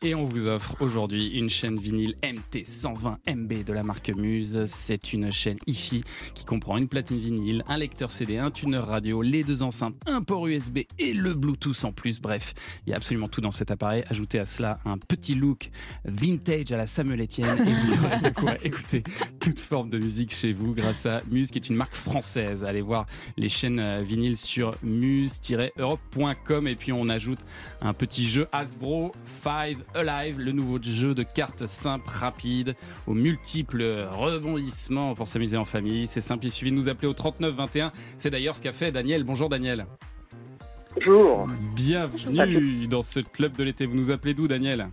Et on vous offre aujourd'hui une chaîne vinyle MT 120 MB de la marque Muse. C'est une chaîne hi-fi qui comprend une platine vinyle, un lecteur CD, un tuner radio, les deux enceintes, un port USB et le Bluetooth en plus. Bref, il y a absolument tout dans cet appareil. Ajoutez à cela un petit look vintage à la Samuel Etienne et vous aurez de quoi écouter toute forme de musique chez vous grâce à Muse qui est une marque française. Allez voir les chaînes euh, vinyles sur muse-europe.com et puis on ajoute un petit jeu Hasbro 5 Alive, le nouveau jeu de cartes simple, rapide, aux multiples rebondissements pour s'amuser en famille. C'est simple, il suffit de nous appeler au 39 21. C'est d'ailleurs ce qu'a fait Daniel. Bonjour Daniel. Bonjour, Bienvenue dans ce club de l'été. Vous nous appelez d'où Daniel?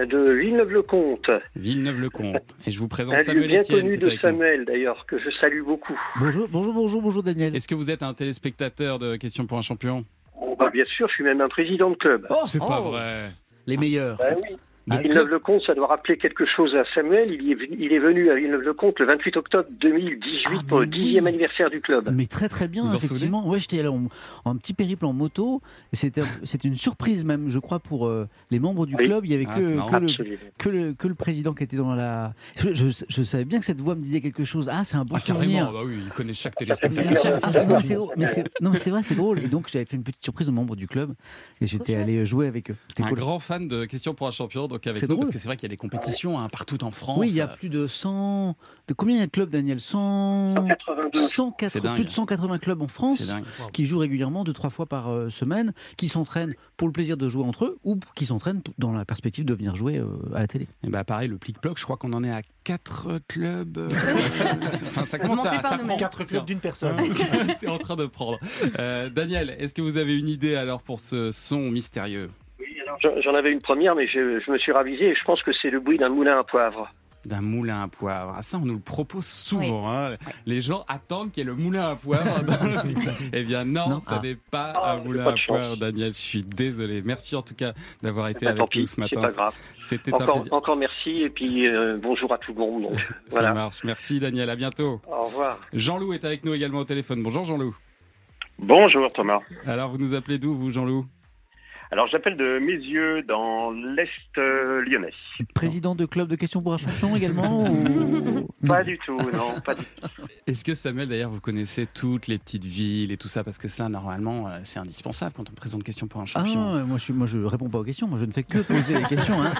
De Villeneuve-le-Comte. Villeneuve-le-Comte. Et je vous présente Un Samuel bien Etienne. connu de. Samuel, d'ailleurs, que je salue beaucoup. Bonjour, bonjour, bonjour, bonjour Daniel. Est-ce que vous êtes un téléspectateur de Questions pour un champion? Bon, bah, bien sûr, je suis même un président de club. Oh, C'est pas oh, vrai. Les meilleurs. Bah. Donc, Villeneuve-le-Comte, ça doit rappeler quelque chose à Samuel. Il, est, venu- il est venu à Villeneuve-le-Comte le 28 octobre 2018 Ah, pour le mais 10e oui. anniversaire du club. Mais très très bien, Vous en effectivement. Ouais, j'étais allé en, en petit périple en moto. C'était une surprise même, je crois, pour euh, les membres du Oui. club. Il y avait Ah, que, le, que, le, que le président qui était dans la. Je, je- je savais bien que cette voix me disait quelque chose. Ah, c'est un bon Ah, souvenir. carrément, bah oui, il connaît chaque téléspectateur. Ah, non, mais c'est drôle. Mais c'est- non, mais c'est vrai, c'est drôle. Et donc, j'avais fait une petite surprise aux membres du club. Et j'étais allé jouer avec eux. C'était Un cool. grand fan de Questions pour un champion, donc avec nous, drôle. parce que c'est vrai qu'il y a des compétitions hein, partout en France. Oui, il y a plus de 100. De combien il y a de clubs, Daniel? 100. 182. 104 C'est dingue. plus de 180 clubs en France qui jouent régulièrement deux trois fois par euh, semaine, qui s'entraînent pour le plaisir de jouer entre eux ou qui s'entraînent dans la perspective de venir jouer euh, à la télé. Et bah pareil, le plic-ploc, je crois qu'on en est à 4 clubs. euh, enfin, ça commence à. Ça prend. Quatre clubs d'une personne. c'est en train de prendre. Euh, Daniel, est-ce que vous avez une idée alors pour ce son mystérieux? J'en avais une première, mais je, je me suis ravisé et je pense que c'est le bruit d'un moulin à poivre. d'un moulin à poivre. Ah, ça, on nous le propose souvent. hein. Les gens attendent qu'il y ait le moulin à poivre. eh bien, non, Non. ça Ah. n'est pas Ah, un moulin pas à poivre, Daniel. Je suis désolé. Merci en tout cas d'avoir été Bah, tant avec nous pis, ce c'est matin. pas grave. C'était un Encore, plaisir. encore merci et puis euh, bonjour à tout le monde. Donc, Ça voilà. marche. Merci, Daniel. À bientôt. Au revoir. Jean-Loup est avec nous également au téléphone. Bonjour, Jean-Loup. Bonjour Thomas. Alors, vous nous appelez d'où, vous, Jean-Loup? Alors j'appelle de mes yeux dans l'Est euh, lyonnais. Président de club de questions pour un champion également ou- Pas du tout, non, pas du tout. Est-ce que Samuel, d'ailleurs, vous connaissez toutes les petites villes et tout ça? Parce que ça, normalement, euh, c'est indispensable quand on présente question pour un Ah, champion. moi je, moi je réponds pas aux questions, moi je ne fais que poser les questions. hein.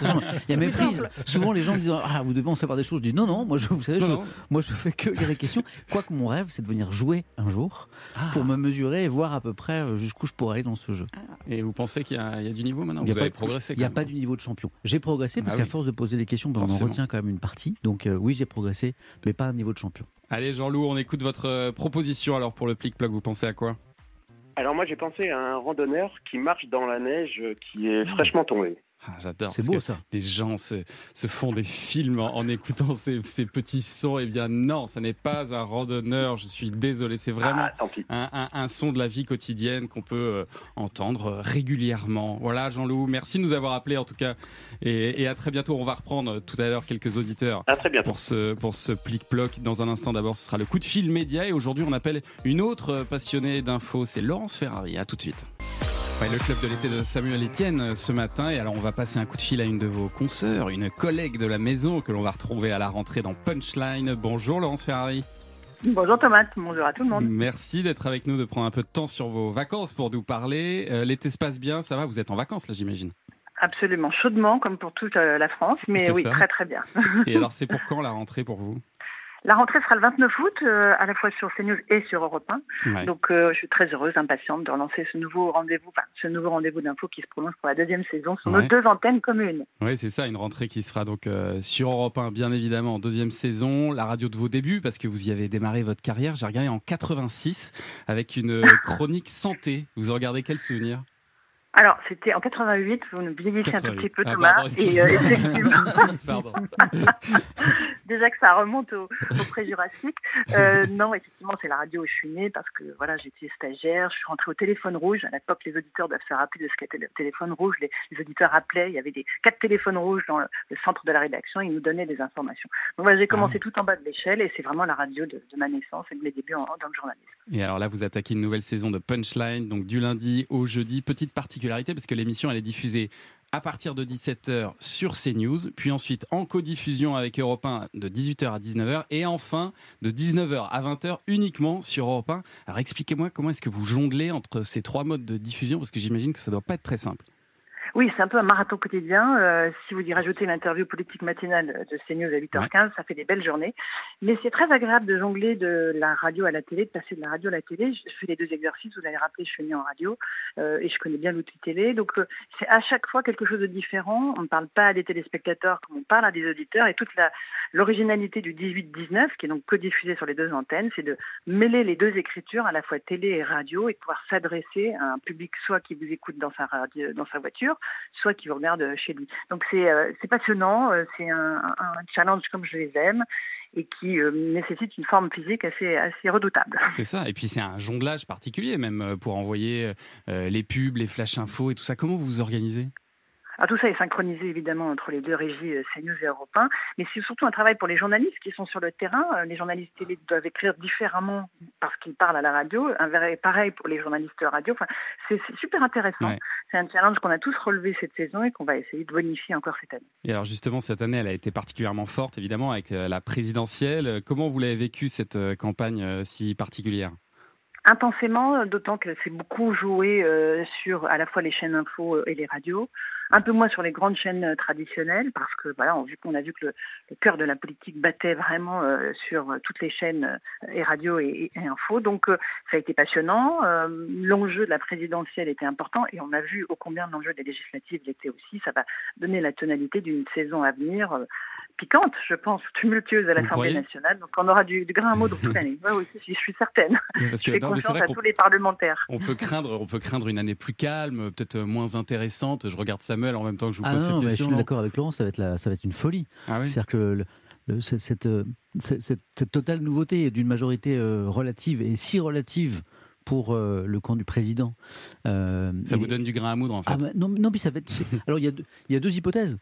Il y a méprise. simple. Souvent les gens me disent Ah, vous devez en savoir des choses. Je dis Non, non, moi je, vous savez, Non, je, non. moi je fais que lire les questions. Quoique mon rêve, c'est de venir jouer un jour Ah. pour me mesurer et voir à peu près euh, jusqu'où je pourrais aller dans ce jeu. Et vous pensez qu'il y, a il y a du niveau maintenant? Il y a Vous pas avez progressé Il n'y a pas même. du niveau de champion. J'ai progressé parce Ah qu'à oui. force de poser des questions, ben, on en retient quand même une partie. Donc euh, oui, j'ai progressé, mais pas un niveau de champion. Allez, On écoute votre euh, proposition alors pour le plic-ploc. Vous pensez à quoi? Alors moi j'ai pensé à un randonneur qui marche dans la neige euh, qui est fraîchement tombée. Ah, J'adore. C'est beau que ça. Les gens se, se font des films en, en écoutant ces, ces petits sons. Eh bien, non, ça n'est pas un randonneur. Je suis désolé. C'est vraiment Ah, un, un- un son de la vie quotidienne qu'on peut euh, entendre euh, régulièrement. Voilà, Jean-Loup, merci de nous avoir appelés en tout cas. Et, et à très bientôt. On va reprendre euh, tout à l'heure quelques auditeurs À très bientôt. pour ce, pour ce plic-ploc. Dans un instant, d'abord, ce sera le coup de fil média. Et aujourd'hui, on appelle une autre passionnée d'infos. C'est Laurence Ferrari. À tout de suite. Le club de l'été de Samuel Etienne euh, ce matin. Et alors, on va passer un coup de fil à une de vos consoeurs, une collègue de la maison que l'on va retrouver à la rentrée dans Punchline. Bonjour Laurence Ferrari. Bonjour Thomas, bonjour à tout le monde. Merci d'être avec nous, de prendre un peu de temps sur vos vacances pour nous parler. Euh, L'été se passe bien, ça va Vous êtes en vacances là, j'imagine Absolument, chaudement comme pour toute euh, la France, mais oui, ça. très très bien. Et alors, c'est pour quand la rentrée pour vous? La rentrée sera le 29 août, euh, à la fois sur CNews et sur Europe 1. Ouais. Donc euh, je suis très heureuse, impatiente de relancer ce nouveau rendez-vous, enfin ce nouveau rendez-vous d'info qui se prolonge pour la deuxième saison sur Ouais. nos deux antennes communes. Oui, c'est ça, une rentrée qui sera donc euh, sur Europe 1, bien évidemment, en deuxième saison, la radio de vos débuts, parce que vous y avez démarré votre carrière, j'ai regardé en 86, avec une chronique santé. Vous en regardez quel souvenir? Alors c'était en 88, vous nous vieillissez un tout 88. petit peu Ah, Thomas, pardon, et euh, excusez-moi. effectivement, Pardon. déjà que ça remonte au, au pré-jurassique. Euh, non, effectivement, c'est la radio où je suis née parce que voilà, j'étais stagiaire, je suis rentrée au téléphone rouge. À l'époque, les auditeurs doivent se rappeler de ce qu'était le téléphone rouge. Les, les auditeurs appelaient, il y avait des quatre téléphones rouges dans le, le centre de la rédaction, ils nous donnaient des informations. Donc voilà, j'ai commencé tout en bas de l'échelle et c'est vraiment la radio de, de ma naissance et de mes débuts en- dans le journalisme. Et alors là, vous attaquez une nouvelle saison de Punchline, donc du lundi au jeudi. Petite particularité, parce que l'émission, elle est diffusée à partir de 17h sur CNews, puis ensuite en codiffusion avec Europe 1 de 18h à 19h, et enfin de 19h à 20h uniquement sur Europe 1. Alors expliquez-moi comment est-ce que vous jonglez entre ces trois modes de diffusion, parce que j'imagine que ça doit pas être très simple. Oui, c'est un peu un marathon quotidien. Euh, si vous y rajoutez l'interview politique matinale de CNews à 8h15, ça fait des belles journées. Mais c'est très agréable de jongler de la radio à la télé, de passer de la radio à la télé. Je fais les deux exercices, vous l'avez rappelé, je suis née en radio euh, et je connais bien l'outil télé. Donc euh, c'est à chaque fois quelque chose de différent. On ne parle pas à des téléspectateurs comme on parle à des auditeurs. Et toute la l'originalité du 18-19, qui est donc codiffusé sur les deux antennes, c'est de mêler les deux écritures, à la fois télé et radio, et de pouvoir s'adresser à un public soit qui vous écoute dans sa radio, dans sa voiture, soit qui vous regarde chez lui. Donc c'est euh, passionnant, euh, c'est un, challenge comme je les aime et qui euh, nécessite une forme physique assez assez redoutable. C'est ça, et puis c'est un jonglage particulier même euh, pour envoyer euh, les pubs, les flash infos et tout ça. Comment vous vous organisez? Alors tout ça est synchronisé évidemment entre les deux régies euh, CNews et Europe 1, mais c'est surtout un travail pour les journalistes qui sont sur le terrain. Euh, Les journalistes télé doivent écrire différemment parce qu'ils parlent à la radio, un vrai pareil pour les journalistes radio. Enfin, c'est super intéressant. Ouais. C'est un challenge qu'on a tous relevé cette saison et qu'on va essayer de bonifier encore cette année. Et alors justement, cette année, elle a été particulièrement forte, évidemment, avec euh, la présidentielle. Comment vous l'avez vécu, cette campagne si particulière? Intensément, d'autant que c'est beaucoup joué euh, sur à la fois les chaînes info et les radios, un peu moins sur les grandes chaînes euh, traditionnelles, parce que voilà, on, vu qu'on a vu que le, le cœur de la politique battait vraiment euh, sur euh, toutes les chaînes et radio et, et info. Donc euh, ça a été passionnant. L'enjeu de la présidentielle était important et on a vu ô combien l'enjeu des législatives l'était aussi. Ça va donner la tonalité d'une saison à venir piquante, je pense, tumultueuse à l'Assemblée nationale. Donc on aura du, du grain à moudre toute l'année. Ouais, oui, je suis certaine. Parce je que- fais non, confiance à qu'on- tous les parlementaires. On peut craindre, on peut craindre une année plus calme, peut-être moins intéressante. Je regarde Samuel en même temps que je vous Ah pose non, cette mais je question. suis non d'accord avec Laurent, ça va être, la- ça va être une folie. Ah oui C'est-à-dire que le- le- cette, cette, euh, cette- cette- cette totale nouveauté d'une majorité euh, relative et si relative pour euh, le camp du président. euh, Ça et- vous donne du grain à moudre en fait. Ah bah, non, non, mais ça va être. Alors, il y, a deux, il y a deux hypothèses.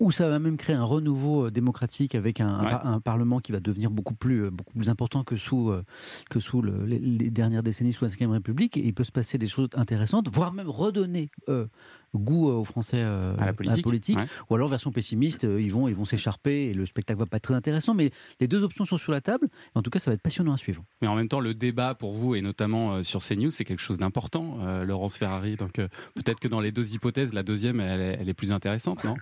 Ou ça va même créer un renouveau euh, démocratique avec un, Ouais. parlement qui va devenir beaucoup plus, euh, beaucoup plus important que sous, euh, que sous le- les, les dernières décennies sous la Ve République. Et il peut se passer des choses intéressantes, voire même redonner euh, goût aux Français euh, À la politique, ouais. Ou alors, version pessimiste, ils vont ils vont s'écharper et le spectacle va pas être très intéressant. Mais les deux options sont sur la table. En tout cas, ça va être passionnant à suivre. Mais en même temps, le débat pour vous, et notamment sur CNews, c'est quelque chose d'important, euh, Laurence Ferrari. Donc peut-être que dans les deux hypothèses, la deuxième, elle est plus intéressante, non?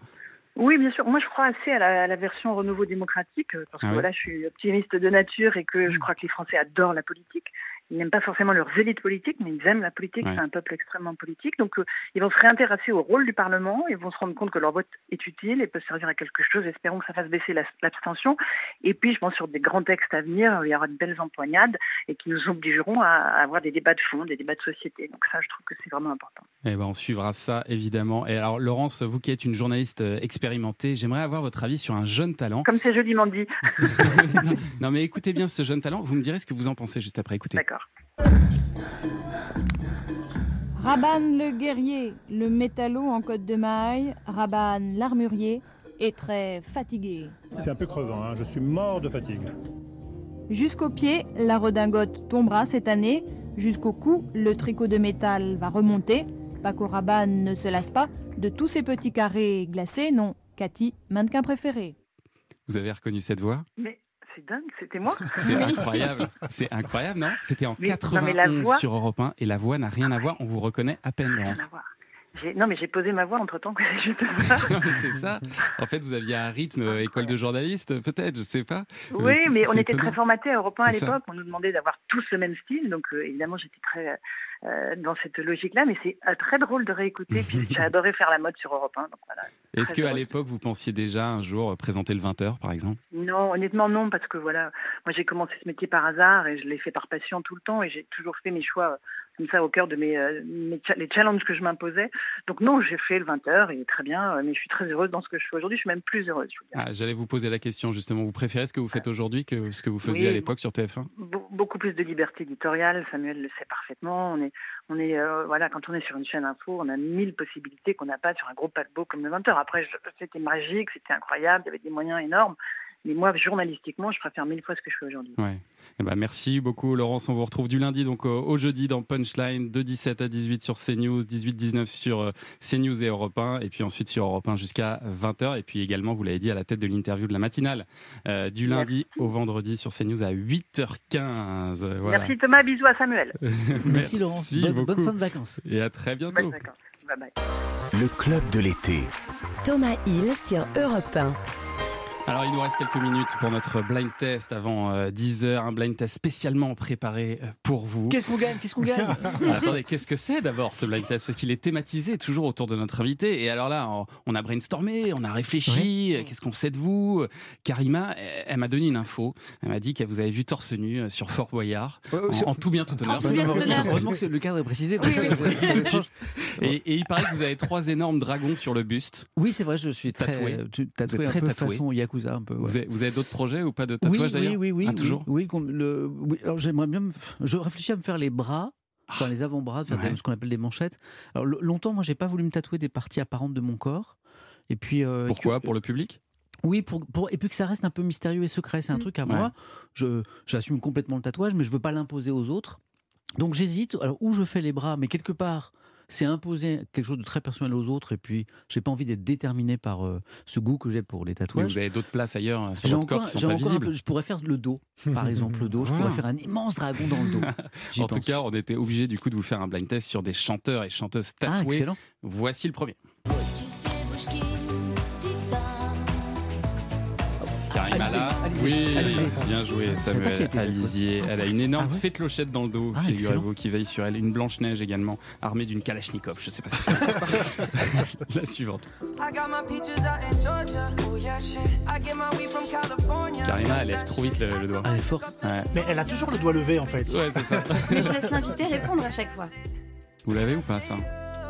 Oui, bien sûr. Moi, je crois assez à la, à la version renouveau démocratique, euh, parce que Ah oui. voilà, je suis optimiste de nature et que je crois que les Français adorent la politique. Ils n'aiment pas forcément leurs élites politiques, mais ils aiment la politique. Ouais. C'est un peuple extrêmement politique. Donc, euh, ils vont se réintéresser au rôle du Parlement. Ils vont se rendre compte que leur vote est utile et peut servir à quelque chose. Espérons que ça fasse baisser la- l'abstention. Et puis, je pense sur des grands textes à venir, il y aura de belles empoignades et qui nous obligeront à, à avoir des débats de fond, des débats de société. Donc, ça, je trouve que c'est vraiment important. Eh ben, on suivra ça évidemment. Et alors, Laurence, vous qui êtes une journaliste euh, expérimentée, j'aimerais avoir votre avis sur un jeune talent. Comme c'est joliment dit. non, mais écoutez bien ce jeune talent. Vous me direz ce que vous en pensez juste après. Écoutez. D'accord. Raban le guerrier, le métallo en côte de maille, Raban l'armurier, est très fatigué. C'est un peu crevant, hein. je suis mort de fatigue. Jusqu'au pied, la redingote tombera cette année. Jusqu'au cou, le tricot de métal va remonter. Paco Rabanne ne se lasse pas de tous ces petits carrés glacés, non. Cathy, mannequin préféré. Vous avez reconnu cette voix Mais c'est dingue, c'était moi. C'est incroyable. C'est incroyable, non? C'était en Mais- non, 91 mais la voix- sur Europe 1 et la voix n'a rien à voir. On vous reconnaît à peine, Laurence. Non, mais j'ai posé ma voix entre temps que j'ai juste ça. c'est ça. En fait, vous aviez un rythme euh, école de journaliste, peut-être, je sais pas. Euh, Oui, mais on était étonnant. très formatés à Europe 1 à l'époque. On nous demandait d'avoir tous le même style. Donc, euh, évidemment, j'étais très euh, dans cette logique-là. Mais c'est euh, très drôle de réécouter. Puis, j'ai adoré faire la mode sur Europe 1. Donc, voilà. Est-ce qu'à l'époque, vous pensiez déjà un jour euh, présenter le 20h, par exemple? Non, honnêtement, non. Parce que voilà, moi, j'ai commencé ce métier par hasard et je l'ai fait par passion tout le temps. Et j'ai toujours fait mes choix euh, comme ça au cœur de mes, euh, mes cha- les challenges que je m'imposais. Donc, non, j'ai fait le 20h et très bien. euh, Mais je suis très heureuse dans ce que je fais aujourd'hui. Je suis même plus heureuse. Ah, J'allais vous poser la question, justement. Vous préférez ce que vous faites aujourd'hui que ce que vous faisiez Oui. à l'époque sur TF1 Be- beaucoup plus de liberté éditoriale. Samuel le sait parfaitement. On est, on est, euh, voilà, quand on est sur une chaîne info, on a mille possibilités qu'on n'a pas sur un gros paquebot comme le 20h. Après, c'était magique, c'était incroyable, il y avait des moyens énormes. Mais moi, journalistiquement, je préfère mille fois ce que je fais aujourd'hui. Ouais. Eh ben, merci beaucoup, Laurence. On vous retrouve du lundi donc au, au jeudi dans Punchline, de 17 à 18 sur CNews, 18-19 sur euh, CNews et Europe 1, et puis ensuite sur Europe 1 jusqu'à 20h. Et puis également, vous l'avez dit, à la tête de l'interview de la matinale, euh, du lundi au vendredi sur CNews à 8h15. Euh, Voilà. Merci Thomas, bisous à Samuel. Merci, Laurence. Bonne- bonne fin de vacances. Et à très bientôt. Bye bye. Le club de l'été. Thomas Hill sur Europe 1. Alors, il nous reste quelques minutes pour notre blind test avant 10h, un blind test spécialement préparé euh, pour vous. Qu'est-ce qu'on gagne? Qu'est-ce qu'on gagne? Ah, attendez, qu'est-ce que c'est d'abord ce blind test? Parce qu'il est thématisé toujours autour de notre invité. Et alors là, on- on a brainstormé, on a réfléchi. euh, Qu'est-ce qu'on sait de vous? Karima, elle, elle m'a donné une info. Elle m'a dit que vous avez vu torse nu euh, sur Fort Boyard, en, en tout bien tout honneur. Heureusement que le cadre est précisé. Oui, oui, tout. Et, et il paraît que vous avez trois énormes dragons sur le buste. Oui, c'est vrai, je suis très Tatoué. euh, tatoué, êtes un très peu tatoué. façon yakuza un peu. ouais. Vous avez, d'autres projets ou pas de Oui, tatouage d'ailleurs oui, oui, oui, Ah, toujours oui, oui, le- oui, alors j'aimerais bien. me Je réfléchis à me faire les bras. Enfin, les avant-bras, des- ce qu'on appelle des manchettes. Alors, longtemps, moi, j'ai pas voulu me tatouer des parties apparentes de mon corps. Et puis. euh, Pourquoi? que- Pour le public? Oui, pour, pour- et puis que ça reste un peu mystérieux et secret. C'est un truc à Ouais. moi. Je, j'assume complètement le tatouage, mais je veux pas l'imposer aux autres. Donc j'hésite. Alors, où je fais les bras, mais quelque part, c'est imposer quelque chose de très personnel aux autres. Et puis, j'ai pas envie d'être déterminé par euh, ce goût que j'ai pour les Mais tatouages. vous avez d'autres places ailleurs euh, sur corps encore, qui sont pas visibles. peu- je pourrais faire le dos, par exemple le dos. Je pourrais faire un immense dragon dans le dos. En tout cas, on était obligé du coup de vous faire un blind test sur des chanteurs et chanteuses tatoués. Ah, excellent. Voici le premier. Là, Alizé, oui, bien joué Samuel Alisier. Elle a une énorme Ah ouais fée clochette dans le dos, Ah, figurez-vous, qui veille sur elle. Une blanche neige également, armée d'une Kalachnikov. Je sais pas ce que c'est. La suivante. Oh. Karima, elle lève trop vite le, le doigt. Elle est forte. Ouais, Mais elle a toujours le doigt levé en fait. Ouais, c'est ça. Mais je laisse l'invité répondre à chaque fois. Vous l'avez ou pas ça?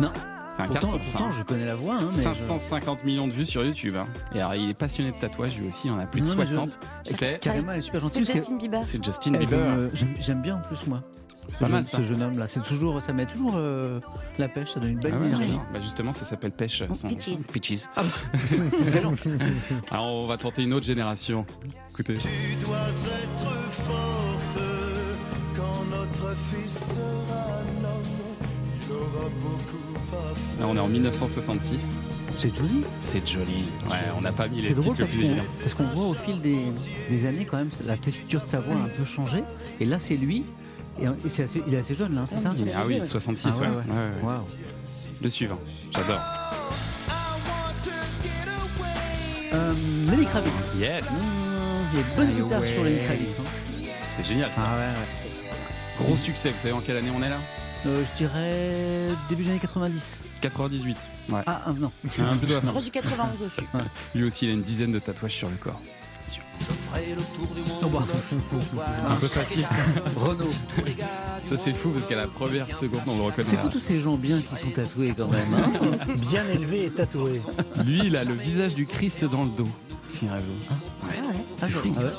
Non. C'est un Pourtant, carton. ça, pourtant, hein. je connais la voix. hein, mais je- 550 millions de vues sur YouTube. hein. Et alors, il est passionné de tatouage lui aussi, il en a plus de Non, mais je- 60. C'est Carrément, elle est super gentille. C'est Justin Bieber. c'est Justin Bieber. me- J'aime j'aime bien en plus, moi. C'est Ce pas jeune- mal ça. Ce jeune homme-là, c'est toujours, ça met toujours euh, la pêche, ça donne une belle Ah ouais, énergie. Bah justement, ça s'appelle Pêche. son- Peaches. Peaches. Ah, excellent. Alors, on va tenter une autre génération. Écoutez. Tu dois être forte quand notre fils sera Là, on est en 1966. C'est joli. C'est joli. Ouais, on n'a pas mis les C'est drôle parce qu'on parce qu'on voit au fil des, des années quand même la tessiture de sa voix a un peu changé. Et là, c'est lui. Et, et c'est assez- il est assez jeune là, c'est ça Ah oui, 66, Ah ouais. ouais. Le suivant. J'adore. Euh, Lenny Kravitz. Yes. Il y a bonne Ah guitare sur Lenny Kravitz. hein. C'était génial ça. Ah ouais. Gros succès. Vous savez en quelle année on est là? Euh, je dirais début des années 90. 98. Ouais. Ah, ah, non. Un peu de la fin. Moi, j'ai 91 aussi. Lui aussi, il a une dizaine de tatouages sur le corps. Oh, bah. Un peu facile. ça. Renault. Ça c'est fou parce qu'à la première seconde on le reconnaît. C'est fou tous ces gens bien qui sont tatoués quand même. hein. Bien élevé et tatoué. Lui il a le visage du Christ dans le dos. Figurez-vous. Ah, C'est j'aurais- fou. ah ouais.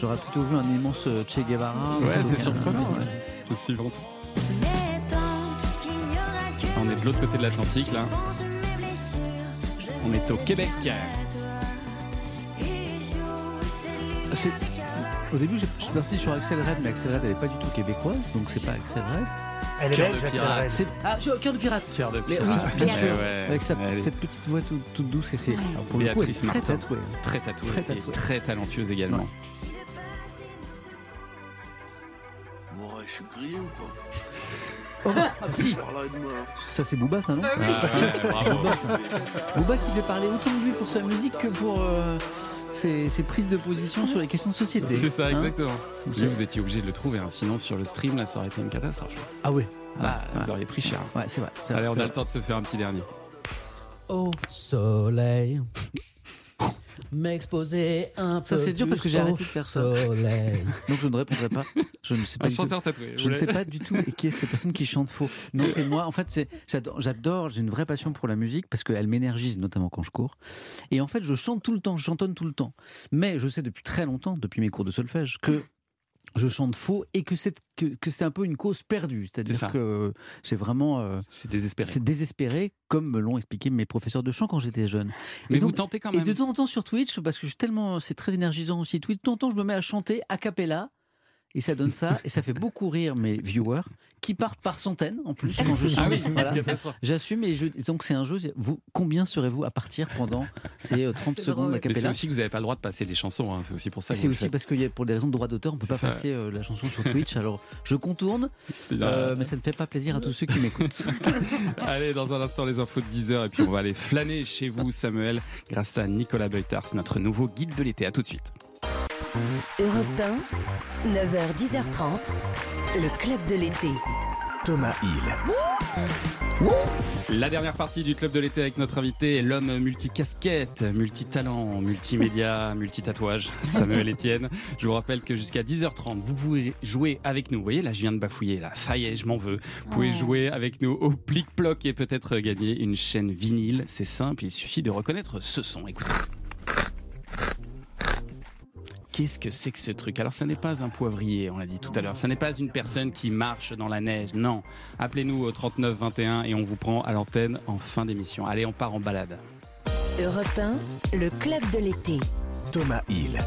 J'aurais plutôt vu un immense euh, Che Guevara. Ouais, c'est Euh, surprenant. La suivante. On est de l'autre côté de l'Atlantique là. On est au Québec. C'est- Au début, j'ai- je suis parti sur Axel Red, mais Axel Red, elle n'est pas du tout québécoise, donc c'est pas Axel Red. Elle est belge, de Axel pirate. Red. C'est- Ah, je- Cœur de pirate. Cœur de Mais pirate. oui, bien sûr. ouais. Avec sa- cette petite voix tout- toute douce et c'est alors, pour le coup, elle est Béatrice très tatouée. Très tatouée. Très et très talentueuse également. Bon, je suis grillé ou quoi Oh, ah, si, ça c'est Booba, ça non Ah ouais, bravo. Booba, ça. Booba qui fait parler autant de lui pour sa musique que pour euh, ses, ses prises de position sur les questions de société. C'est ça, Hein exactement. Lui, vous étiez obligé de le trouver, hein. sinon sur le stream, là, ça aurait été une catastrophe. Ah ouais. Là, Ouais. vous auriez pris cher. Ouais, c'est vrai. Allez, on a vrai. le temps de se faire un petit dernier. Au soleil. M'exposer un peu. Ça c'est dur parce que j'ai arrêté au de faire ça. Soleil. Donc je ne répondrai pas. Je ne sais pas. Un du tout- chanteur tatoué. Je ne sais pas du tout qui est cette personne qui chante faux. Non, c'est moi. En fait, c'est j'adore, j'adore, j'ai une vraie passion pour la musique parce qu'elle m'énergise, notamment quand je cours. Et en fait, je chante tout le temps, je chantonne tout le temps. Mais je sais depuis très longtemps, depuis mes cours de solfège, que je chante faux et que c'est que, que c'est un peu une cause perdue. C'est C'est-à-dire que j'ai vraiment euh, C'est désespéré. c'est désespéré, comme me l'ont expliqué mes professeurs de chant quand j'étais jeune. Mais Et vous donc- tentez quand et même. de temps en temps sur Twitch, parce que je suis tellement, c'est très énergisant aussi Twitch, de temps en temps je me mets à chanter a cappella. Et ça donne ça, et ça fait beaucoup rire mes viewers, qui partent par centaines en plus quand je chante. Ah oui, Voilà. J'assume, et je, donc c'est un jeu. Vous, combien serez-vous à partir pendant ces euh, 30 C'est secondes Mais c'est aussi que vous n'avez pas le droit de passer des chansons, hein. c'est aussi pour ça que C'est aussi faites. parce qu'il y a pour des raisons de droit d'auteur, on peut C'est pas ça. passer euh, la chanson sur Twitch. Alors je contourne, euh, mais ça ne fait pas plaisir à tous ceux qui m'écoutent. Allez, dans un instant, les infos de 10h, et puis on va aller flâner chez vous, Samuel, grâce à Nicolas Beutars, notre nouveau guide de l'été. À tout de suite. Europe 1, 9h, 10h30, le club de l'été. Thomas Hill. La dernière partie du club de l'été avec notre invité, l'homme multicasquette, multitalent, multimédia, multitatouage, Samuel Etienne. Je vous rappelle que jusqu'à 10h30, vous pouvez jouer avec nous. Vous voyez, là, je viens de bafouiller, là. Ça y est, je m'en veux. Vous pouvez Oh. jouer avec nous au plic-ploc et peut-être gagner une chaîne vinyle. C'est simple, il suffit de reconnaître ce son. Écoutez. Qu'est-ce que c'est que ce truc? Alors, ça n'est pas un poivrier, on l'a dit tout à l'heure. Ça n'est pas une personne qui marche dans la neige. Non. Appelez-nous au 39 21 et on vous prend à l'antenne en fin d'émission. Allez, on part en balade. Europe 1, le club de l'été. Thomas Hill.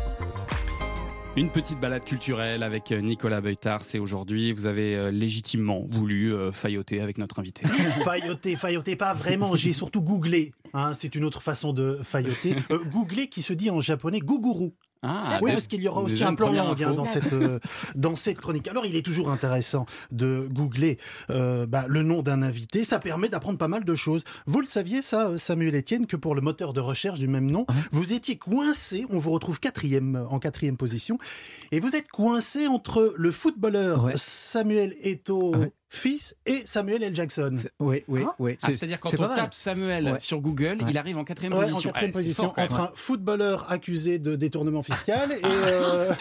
Une petite balade culturelle avec euh, Nicolas Beutars. Et aujourd'hui, vous avez euh, légitimement voulu euh, failloter avec notre invité. Failloter, failloter, pas vraiment. J'ai surtout googlé. hein, c'est une autre façon de failloter. Euh, googler qui se dit en japonais guguru. Ah, oui, parce qu'il y aura aussi un plan info. dans, cette, euh, dans cette chronique. Alors, il est toujours intéressant de googler euh, bah, le nom d'un invité. Ça permet d'apprendre pas mal de choses. Vous le saviez, ça, euh, Samuel Etienne, que pour le moteur de recherche du même nom, vous étiez coincé. On vous retrouve quatrième, en quatrième position. Et vous êtes coincé entre le footballeur Ouais. Samuel Eto'o. Fils et Samuel L. Jackson. Oui, oui, oui. Ah, C'est-à-dire quand c'est on tape Samuel Ouais. sur Google, Ouais. il arrive en quatrième Ouais, en position. quatrième Ouais, c'est position, fort, entre un footballeur accusé de détournement fiscal et, euh,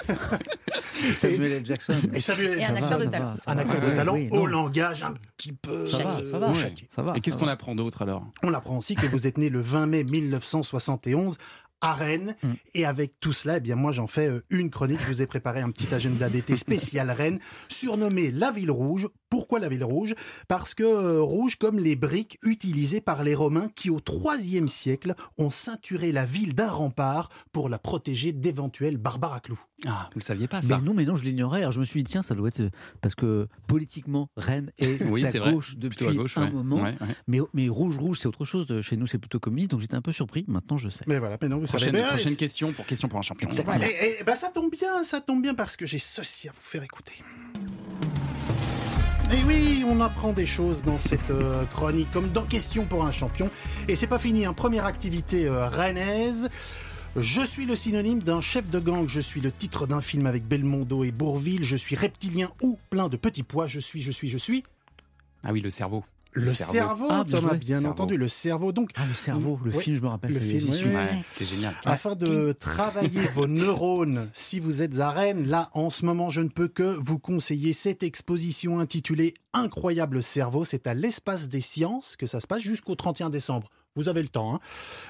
Samuel L. Jackson. et Samuel Et un L. acteur de talent. Un acteur de talent oui, au langage un petit peu Ça va, euh, ça va, châtié. ça va. Et qu'est-ce qu'on apprend d'autre alors? On apprend aussi que vous êtes né le 20 mai 1971 à Rennes. Mm. Et avec tout cela, eh bien moi j'en fais euh, une chronique. Je vous ai préparé un petit agenda d'été spécial Rennes, surnommé la ville rouge. Pourquoi la ville rouge? Parce que euh, rouge comme les briques utilisées par les Romains qui au IIIe siècle ont ceinturé la ville d'un rempart pour la protéger d'éventuels barbares à clous. Ah, vous le saviez pas Mais ça non, mais non, je l'ignorais. Alors je me suis dit, tiens, ça doit être euh, parce que politiquement, Rennes est Oui, à vrai. gauche depuis à gauche, un ouais. moment. Ouais, ouais. Mais, mais rouge, rouge, c'est autre chose. Chez nous, c'est plutôt communiste. Donc j'étais un peu surpris. Maintenant, je sais. Mais voilà, maintenant vous Prochaine, savez. Prochaine c'est- question pour question pour un champion. Et, et, bah, ça tombe bien, ça tombe bien parce que j'ai ceci à vous faire écouter. Et oui, on apprend des choses dans cette euh, chronique, comme dans Question pour un champion. Et c'est pas fini, hein. première activité euh, rennaise. Je suis le synonyme d'un chef de gang, je suis le titre d'un film avec Belmondo et Bourville, je suis reptilien ou plein de petits pois, je suis, je suis, je suis. Ah oui, le cerveau. Le, cerveau, Ah, Thomas, bien Cerveau. entendu, le cerveau. Donc, Ah, le cerveau, le film, je me rappelle. Le film, oui. Ouais, c'était génial. afin de travailler vos neurones si vous êtes à Rennes. Là, en ce moment, je ne peux que vous conseiller cette exposition intitulée Incroyable cerveau. C'est à l'espace des sciences que ça se passe jusqu'au 31 décembre. Vous avez le temps. hein.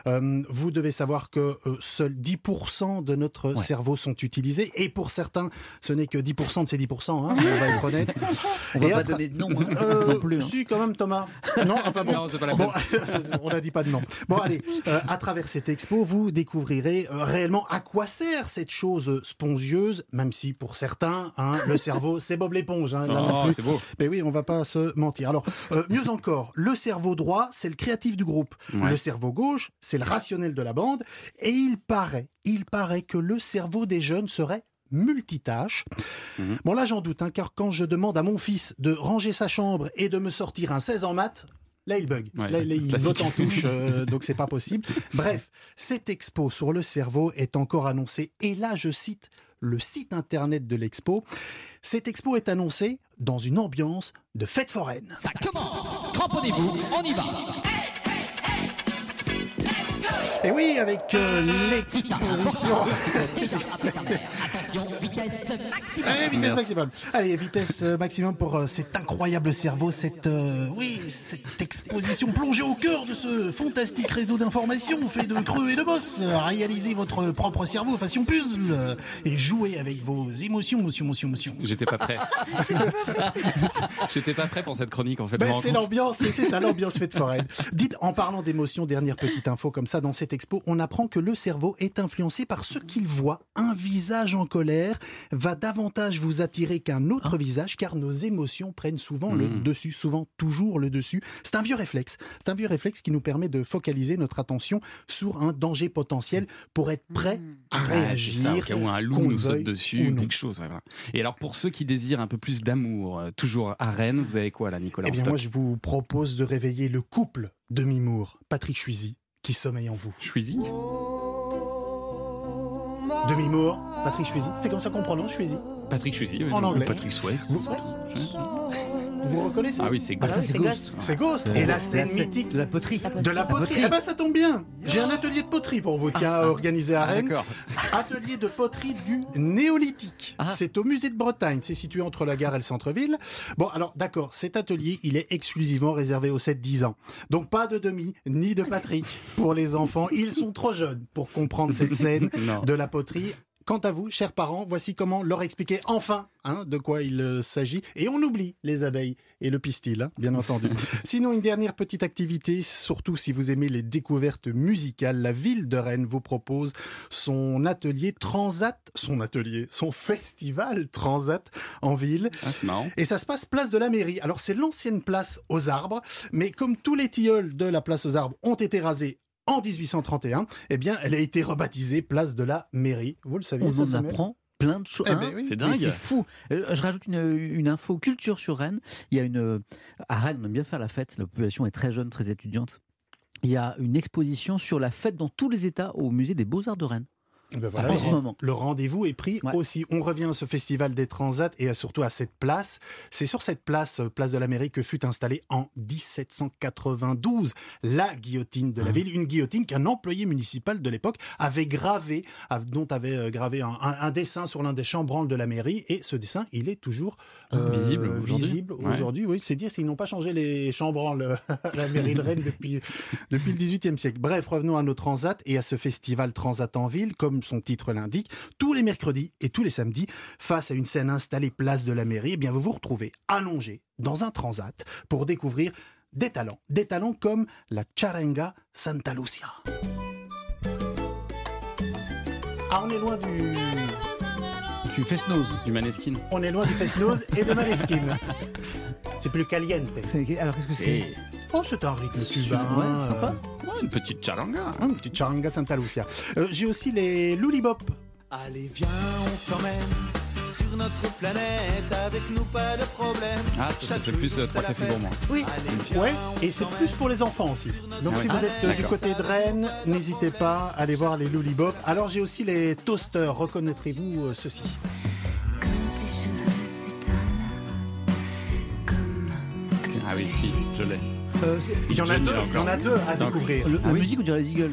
Euh, vous devez savoir que euh, seuls 10% de notre cerveau sont utilisés. Et pour certains, ce n'est que 10% de ces 10%, hein, on va être honnête. On va Et pas après- donner de nom, hein, Euh, non plus, hein. Si, quand même, Thomas. Non, enfin bon. Non, c'est pas la Bon, on n'a dit pas de nom. Bon, allez, euh, à travers cette expo, vous découvrirez euh, réellement à quoi sert cette chose spongieuse, même si pour certains, hein, le cerveau, c'est Bob l'éponge. hein, Oh, plus. c'est beau. Mais oui, on va pas se mentir. Alors, euh, mieux encore, le cerveau droit, c'est le créatif du groupe. Ouais. Le cerveau gauche, c'est le rationnel de la bande. Et il paraît, il paraît que le cerveau des jeunes serait multitâche. Mhm. Bon là j'en doute, hein, car quand je demande à mon fils de ranger sa chambre et de me sortir un 16 en maths, là il bug. Ouais, là, là, il classique. vote en touche, euh, donc c'est pas possible. Bref, cette expo sur le cerveau est encore annoncée, et là je cite le site internet de l'expo. Cette expo est annoncée dans une ambiance de fête foraine. Ça commence Cramponnez-vous, on y va Et oui, avec euh, l'exposition. Attention, vitesse maximum Allez, vitesse maximum. Allez, vitesse euh, maximum pour euh, cet incroyable cerveau, cette euh, oui, cette exposition plongée au cœur de ce fantastique réseau d'informations fait de creux et de bosses. Réalisez votre propre cerveau façon puzzle et jouez avec vos émotions, émotions, émotions, émotions. J'étais pas prêt. J'étais pas prêt pour cette chronique en fait. Ben, c'est l'ambiance, c'est ça l'ambiance fête foraine. Dites, en parlant d'émotions, dernière petite info comme ça, dans cette expo, on apprend que le cerveau est influencé par ce qu'il voit. Un visage en colère va davantage vous attirer qu'un autre visage, car nos émotions prennent souvent le Mm. dessus, souvent toujours le dessus. C'est un vieux réflexe. C'est un vieux réflexe qui nous permet de focaliser notre attention sur un danger potentiel pour être prêt à Ouais, c'est réagir. ça, au cas où un loup nous saute dessus, ou quelque chose. ouais, voilà. Et alors pour ceux qui désirent un peu plus d'amour, euh, toujours à Rennes, vous avez quoi là, Nicolas Eh en bien, moi, je vous propose de réveiller le couple de Mimour, Patrick Chuisy, qui sommeille en vous. Chuisy Demi-Moore, Patrick Chuisy. C'est comme ça qu'on prononce Chuisy. Patrick oui, En anglais. Patrick Swayze. Vous, vous reconnaissez Ah oui, c'est Ah, Ghost. c'est Ghost. C'est Ghost. Et la scène mythique. De la poterie. De la poterie. Eh ben, ça tombe bien. J'ai un atelier de poterie pour vous, tiens, organisé à Ah, Rennes. d'accord. Atelier de poterie du néolithique. C'est au musée de Bretagne. C'est situé entre la gare et le centre-ville. Bon, alors, d'accord, cet atelier, il est exclusivement réservé aux 7-10 ans. Donc, pas de demi, ni de Patrick. Pour les enfants, ils sont trop jeunes pour comprendre cette scène Non. de la poterie. Quant à vous, chers parents, voici comment leur expliquer enfin hein, de quoi il euh, s'agit. Et on oublie les abeilles et le pistil, hein, bien entendu. Sinon, une dernière petite activité, surtout si vous aimez les découvertes musicales, la ville de Rennes vous propose son atelier Transat, son atelier, son festival Transat en ville. Ah, c'est marrant. Et ça se passe place de la mairie. Alors c'est l'ancienne place aux arbres, mais comme tous les tilleuls de la place aux arbres ont été rasés en 1831, eh bien elle a été rebaptisée place de la mairie. Vous le saviez On ça, en Samuel apprend plein de choses. Eh hein. ben oui. C'est dingue. C'est fou. Euh, Je rajoute une, une info culture sur Rennes. Il y a une à Rennes, on aime bien faire la fête. La population est très jeune, très étudiante. Il y a une exposition sur la fête dans tous les États au musée des Beaux Arts de Rennes. Eh ben voilà, en le ce ren- moment. Le rendez-vous est pris aussi. On revient à ce festival des Transats et surtout à cette place. C'est sur cette place, euh, place de la mairie, que fut installée en 1792 la guillotine Ah. de la ville. Une guillotine qu'un employé municipal de l'époque avait gravé, av- dont avait euh, gravé un, un- un dessin sur l'un des chambranles de la mairie. Et ce dessin, il est toujours euh, Visible aujourd'hui. Ouais. Oui, c'est dire s'ils n'ont pas changé les chambranles à la mairie de Rennes depuis, depuis le XVIIIe siècle. Bref, revenons à nos transats et à ce festival Transat en ville, comme son titre l'indique, tous les mercredis et tous les samedis, face à une scène installée place de la mairie, eh bien vous vous retrouvez allongé dans un transat pour découvrir des talents, des talents comme la charenga Santa Lucia. Ah, on est loin du. Tu fais snooze. Du Maneskin. On est loin du Fesnose et de Maneskin. C'est plus caliente. Alors qu'est-ce que c'est Et Oh, c'est un rythme cubain. Ouais, sympa. ouais, une petite charanga. Un petit charanga Santa Lucia. Euh, J'ai aussi les Loulibop. Allez, viens, on t'emmène notre planète. Avec nous, pas de problème. Ah, ça, ça fait plus euh, trois cafés gourmands. Oui. Ouais, et c'est plus pour les enfants aussi. Donc Ah si vous êtes euh, du D'accord. côté de Rennes, n'hésitez pas à aller voir les Loulibop. Alors j'ai aussi les toasters. Reconnaîtrez-vous euh, ceci Ah oui, si, je l'ai. Euh, Il y en a deux, il y en a deux à C'est découvrir. La Oui. musique, on dirait les Eagles.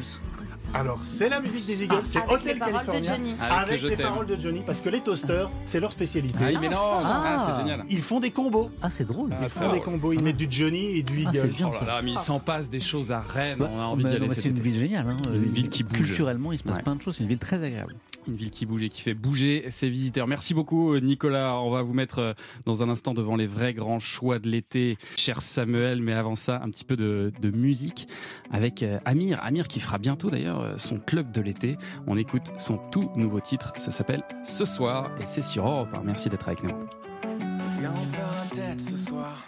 Alors, c'est la musique des Eagles, Ah, c'est avec les Hotel paroles de California. Johnny. Avec les paroles de Johnny, parce que les toasters, c'est leur spécialité. Ah, ils mélangent. Ah, c'est génial. Ils font des combos. Ah, c'est drôle. Ils font des combos, ils mettent du Johnny et du Ah, Eagle. c'est bien Oh là ça. là, mais il s'en passe des choses à Rennes. Bah, on a envie d'y aller. non, mais cet c'est une ville géniale. hein. Une ville qui bouge. Culturellement, il se passe Ouais. plein de choses. C'est une ville très agréable. Une ville qui bouge et qui fait bouger ses visiteurs. Merci beaucoup euh, Nicolas. On va vous mettre euh, dans un instant devant les vrais grands choix de l'été, cher Samuel. Mais avant ça, un petit peu de, musique avec euh, Amir. Amir qui fera bientôt d'ailleurs son club de l'été. On écoute son tout nouveau titre. Ça s'appelle Ce soir et c'est sur Europe 1. Merci d'être avec nous. La tête ce soir.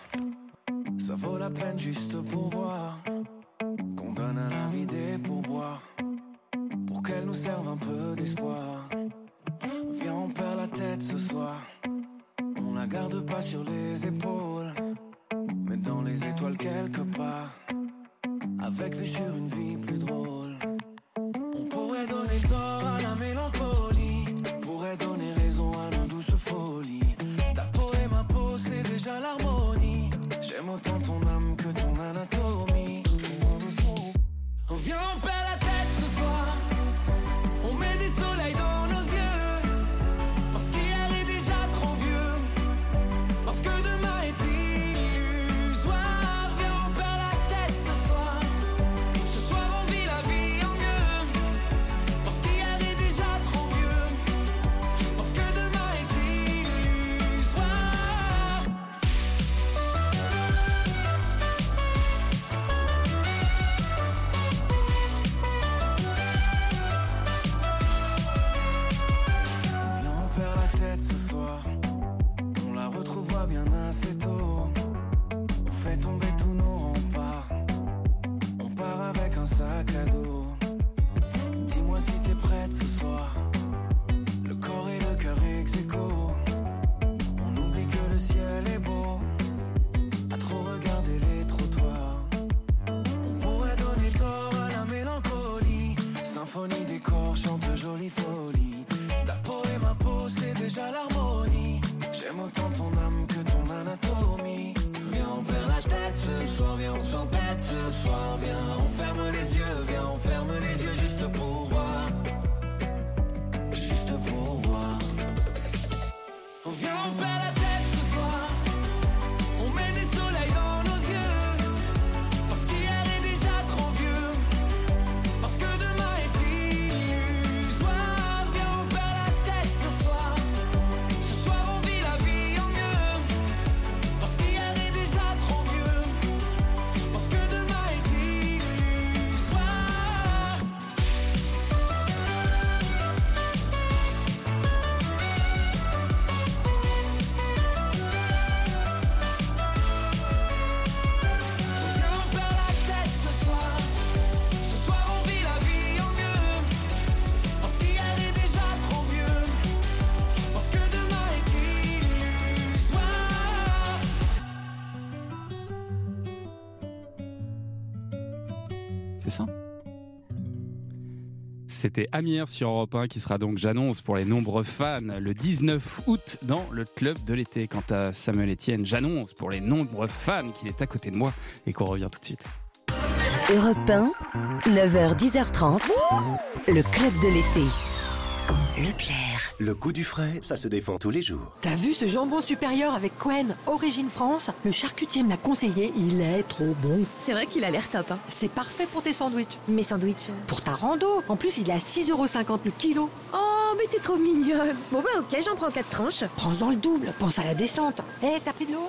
Ça vaut la peine juste pour voir pour qu'elle nous serve un peu d'espoir. Viens, on perd la tête ce soir. On la garde pas sur les épaules, mais dans les étoiles quelque part. Avec vue sur une vie plus drôle. On pourrait donner tort à C'était Amir sur Europe 1 qui sera donc, j'annonce, pour les nombreux fans, le 19 août dans le club de l'été. Quant à Samuel Etienne, j'annonce pour les nombreux fans qu'il est à côté de moi et qu'on revient tout de suite. Europe 1, 9h, 10h30, le club de l'été. Leclerc. Le goût du frais, ça se défend tous les jours. T'as vu ce jambon supérieur avec Quen, origine France? Le charcutier me l'a conseillé, il est trop bon. C'est vrai qu'il a l'air top. Hein. C'est parfait pour tes sandwichs. Mes sandwichs. Pour ta rando. En plus, il est à 6,50€ le kilo. Oh, mais t'es trop mignonne. Bon bah ok, j'en prends quatre tranches. Prends-en le double, pense à la descente. Eh, t'as pris de l'eau?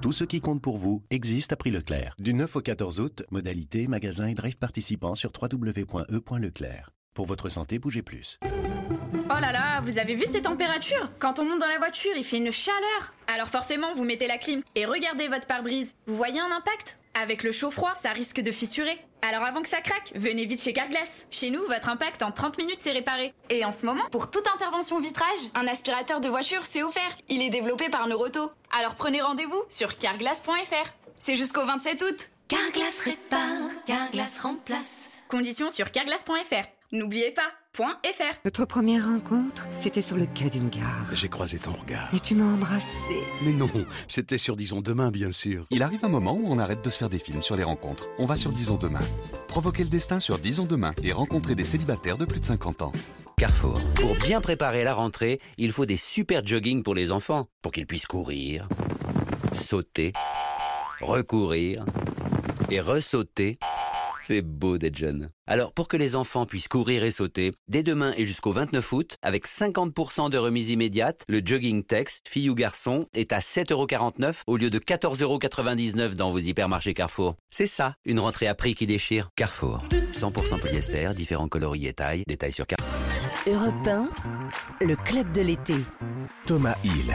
Tout ce qui compte pour vous existe à prix Leclerc. Du 9 au 14 août, modalité, magasin et drive participants sur www.e.leclerc. Pour votre santé, bougez plus. Oh là là, vous avez vu ces températures? Quand on monte dans la voiture, il fait une chaleur. Alors forcément, vous mettez la clim et regardez votre pare-brise. Vous voyez un impact? Avec le chaud-froid, ça risque de fissurer. Alors avant que ça craque, venez vite chez Carglass. Chez nous, votre impact en 30 minutes c'est réparé. Et en ce moment, pour toute intervention vitrage, un aspirateur de voiture c'est offert. Il est développé par Neuroto. Alors prenez rendez-vous sur carglass.fr. C'est jusqu'au 27 août. Carglass répare, Carglass remplace. Conditions sur carglass.fr. N'oubliez pas, point .fr. Notre première rencontre, c'était sur le quai d'une gare. J'ai croisé ton regard. Et tu m'as embrassé. Mais non, c'était sur Disons Demain, bien sûr. Il arrive un moment où on arrête de se faire des films sur les rencontres. On va sur Disons Demain. Provoquer le destin sur Disons Demain et rencontrer des célibataires de plus de 50 ans. Carrefour. Pour bien préparer la rentrée, il faut des super jogging pour les enfants, pour qu'ils puissent courir, sauter, recourir et ressauter. C'est beau d'être jeune. Alors, pour que les enfants puissent courir et sauter, dès demain et jusqu'au 29 août, avec 50% de remise immédiate, le jogging Tex, fille ou garçon, est à 7,49€ au lieu de 14,99€ dans vos hypermarchés Carrefour. C'est ça, une rentrée à prix qui déchire. Carrefour. 100% polyester, différents coloris et tailles. Détails sur Carrefour. Europe 1, le club de l'été. Thomas Hill.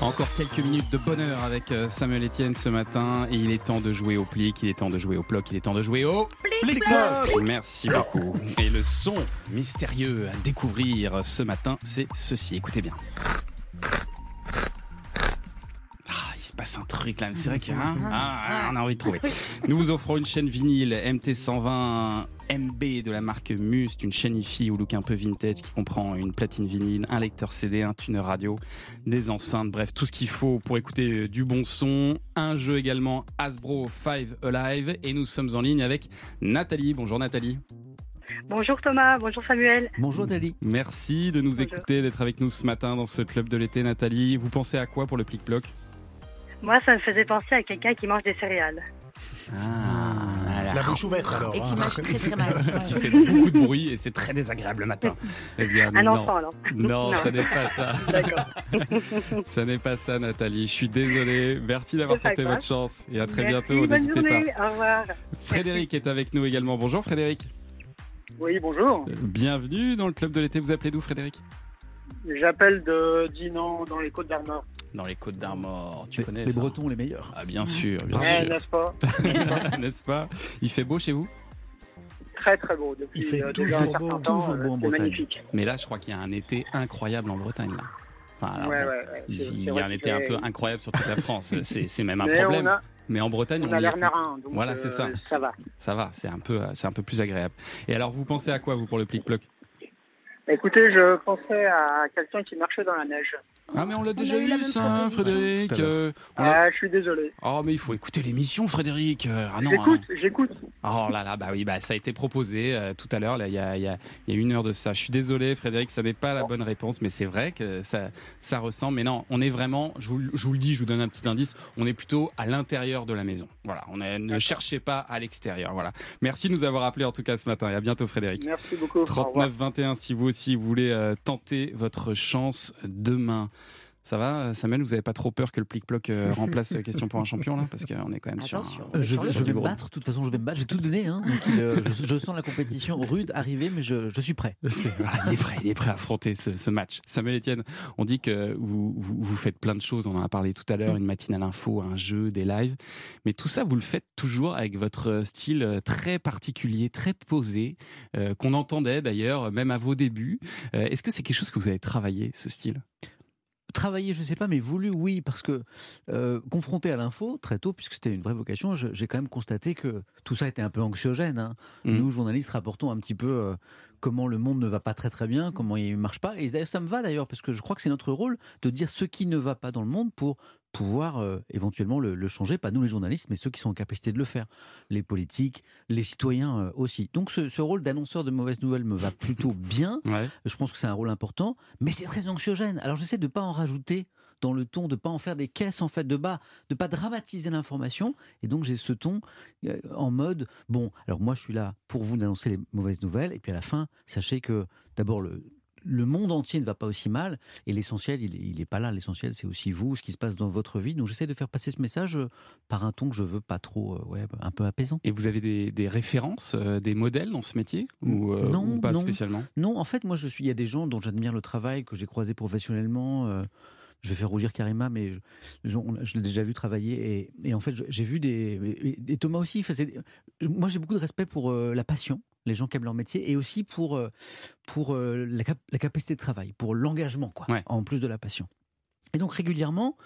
Encore quelques minutes de bonheur avec euh, Samuel Etienne ce matin et il est temps de jouer au plic, il est temps de jouer au ploc, il est temps de jouer au Plic-ploc. Merci beaucoup. Et le son mystérieux à découvrir ce matin, c'est ceci. Écoutez bien. Ah, il se passe un truc là, c'est vrai qu'on a envie de trouver. Nous vous offrons une chaîne vinyle MT120 MB de la marque Must, une chaîne hi-fi au look un peu vintage qui comprend une platine vinyle, un lecteur CD, un tuner radio, des enceintes, bref, tout ce qu'il faut pour écouter euh, du bon son. Un jeu également Hasbro 5 Alive et nous sommes en ligne avec Nathalie. Bonjour Nathalie. Bonjour Thomas, bonjour Samuel. Bonjour Nathalie. Merci de nous Bonjour. écouter, d'être avec nous ce matin dans ce club de l'été Nathalie. Vous pensez à quoi pour le plic-ploc Moi, ça me faisait penser à quelqu'un qui mange des céréales. Ah, La bouche ouverte alors. Et qui hein. mâche très très mal. qui fait beaucoup de bruit et c'est très désagréable le matin. Eh bien, Un non. enfant, alors. Non, Non. ça n'est pas ça. D'accord. ça n'est pas ça, Nathalie. Je suis désolé. Merci d'avoir tenté votre chance et à très Merci, bientôt. bonne N'hésitez pas. Au revoir. Frédéric est avec nous également. Bonjour Frédéric. Oui, bonjour. Bienvenue dans le club de l'été. Vous appelez d'où Frédéric? J'appelle de Dinan dans les Côtes d'Armor. Dans les Côtes d'Armor. Tu Les- connais les ça Bretons les meilleurs. Ah bien sûr, bien Eh, sûr. n'est-ce pas N'est-ce pas? Il fait beau chez vous? Très très beau depuis Il fait euh, déjà toujours beau, temps. toujours euh, beau en c'est Bretagne. magnifique. Mais là, je crois qu'il y a un été incroyable en Bretagne. Là. Enfin, alors, Ouais, bon, ouais, ouais, il y a un été un peu incroyable sur toute la France. C'est c'est même un Mais problème. a- Mais en Bretagne, On on, a l'air donc Voilà, euh, c'est ça. Ça va. Ça va, c'est un peu, euh, c'est un peu plus agréable. Et alors, vous pensez à quoi vous pour le plic-ploc Écoutez, je pensais à quelqu'un qui marchait dans la neige. Ah mais on l'a déjà eu ça, proposition. Frédéric. Euh, Ah, je suis désolé. Oh mais il faut écouter l'émission, Frédéric. Euh, Ah non. J'écoute, non. j'écoute. Oh là là, bah oui, bah ça a été proposé euh, tout à l'heure, là, il y a, il y, a, y a une heure de ça. Je suis désolé, Frédéric, ça n'est pas la bonne réponse, mais c'est vrai que ça, ça ressemble. Mais non, on est vraiment, je vous, je vous le dis, je vous donne un petit indice, on est plutôt à l'intérieur de la maison. Voilà, on est- ne cherchez pas à l'extérieur. Voilà. Merci de nous avoir appelé en tout cas ce matin et à bientôt, Frédéric. Merci beaucoup. Au revoir. 39 21 si vous aussi voulez euh, tenter votre chance demain. Ça va, Samuel, vous n'avez pas trop peur que le plic-ploc euh, remplace euh, Question pour un champion là? Parce qu'on est quand même sur. Attention. un- Euh, je, je vais me battre, de toute façon je vais me battre, j'ai tout donné. Hein, donc, euh, je, je sens la compétition rude arriver, mais je, je suis prêt. Voilà, il est prêt, il est prêt à affronter ce, ce match. Samuel Etienne, on dit que vous, vous, vous faites plein de choses, on en a parlé tout à l'heure, une matinale info, un jeu, des lives, mais tout ça, vous le faites toujours avec votre style très particulier, très posé, euh, qu'on entendait d'ailleurs même à vos débuts. Euh, Est-ce que c'est quelque chose que vous avez travaillé, ce style? Travailler, je sais pas, mais voulu, oui, parce que euh, confronté à l'info très tôt, puisque c'était une vraie vocation, j'ai quand même constaté que tout ça était un peu anxiogène. hein. Mhm. Nous, journalistes, rapportons un petit peu euh, comment le monde ne va pas très très bien, comment il marche pas. Et d'ailleurs, ça me va d'ailleurs, parce que je crois que c'est notre rôle de dire ce qui ne va pas dans le monde pour pouvoir euh, éventuellement le, le changer, pas nous les journalistes, mais ceux qui sont en capacité de le faire, les politiques, les citoyens euh, aussi. Donc ce, ce rôle d'annonceur de mauvaises nouvelles me va plutôt bien. Ouais. Je pense que c'est un rôle important, mais c'est très anxiogène. Alors j'essaie de pas en rajouter dans le ton, de pas en faire des caisses en fait de bas, de pas dramatiser l'information. Et donc j'ai ce ton euh, en mode bon. Alors moi je suis là pour vous d'annoncer les mauvaises nouvelles, et puis à la fin, sachez que d'abord le le monde entier ne va pas aussi mal et l'essentiel il, est- il est pas là l'essentiel c'est aussi vous ce qui se passe dans votre vie donc j'essaie de faire passer ce message euh, par un ton que je veux pas trop euh, ouais un peu apaisant Et vous avez des, des références, euh, des modèles dans ce métier ou, euh, non, ou pas non. spécialement? Non, en fait, moi, je suis. Il y a des gens dont j'admire le travail, que j'ai croisé professionnellement. euh, je vais faire rougir Karima, mais je, je- on- je l'ai déjà vu travailler. Et, et en fait, j'ai vu des. Et, et Thomas aussi. moi, j'ai beaucoup de respect pour la passion, les gens qui aiment leur métier, et aussi pour, euh, pour euh, la, cap- la capacité de travail, pour l'engagement, quoi, en plus de la passion. Et donc, régulièrement,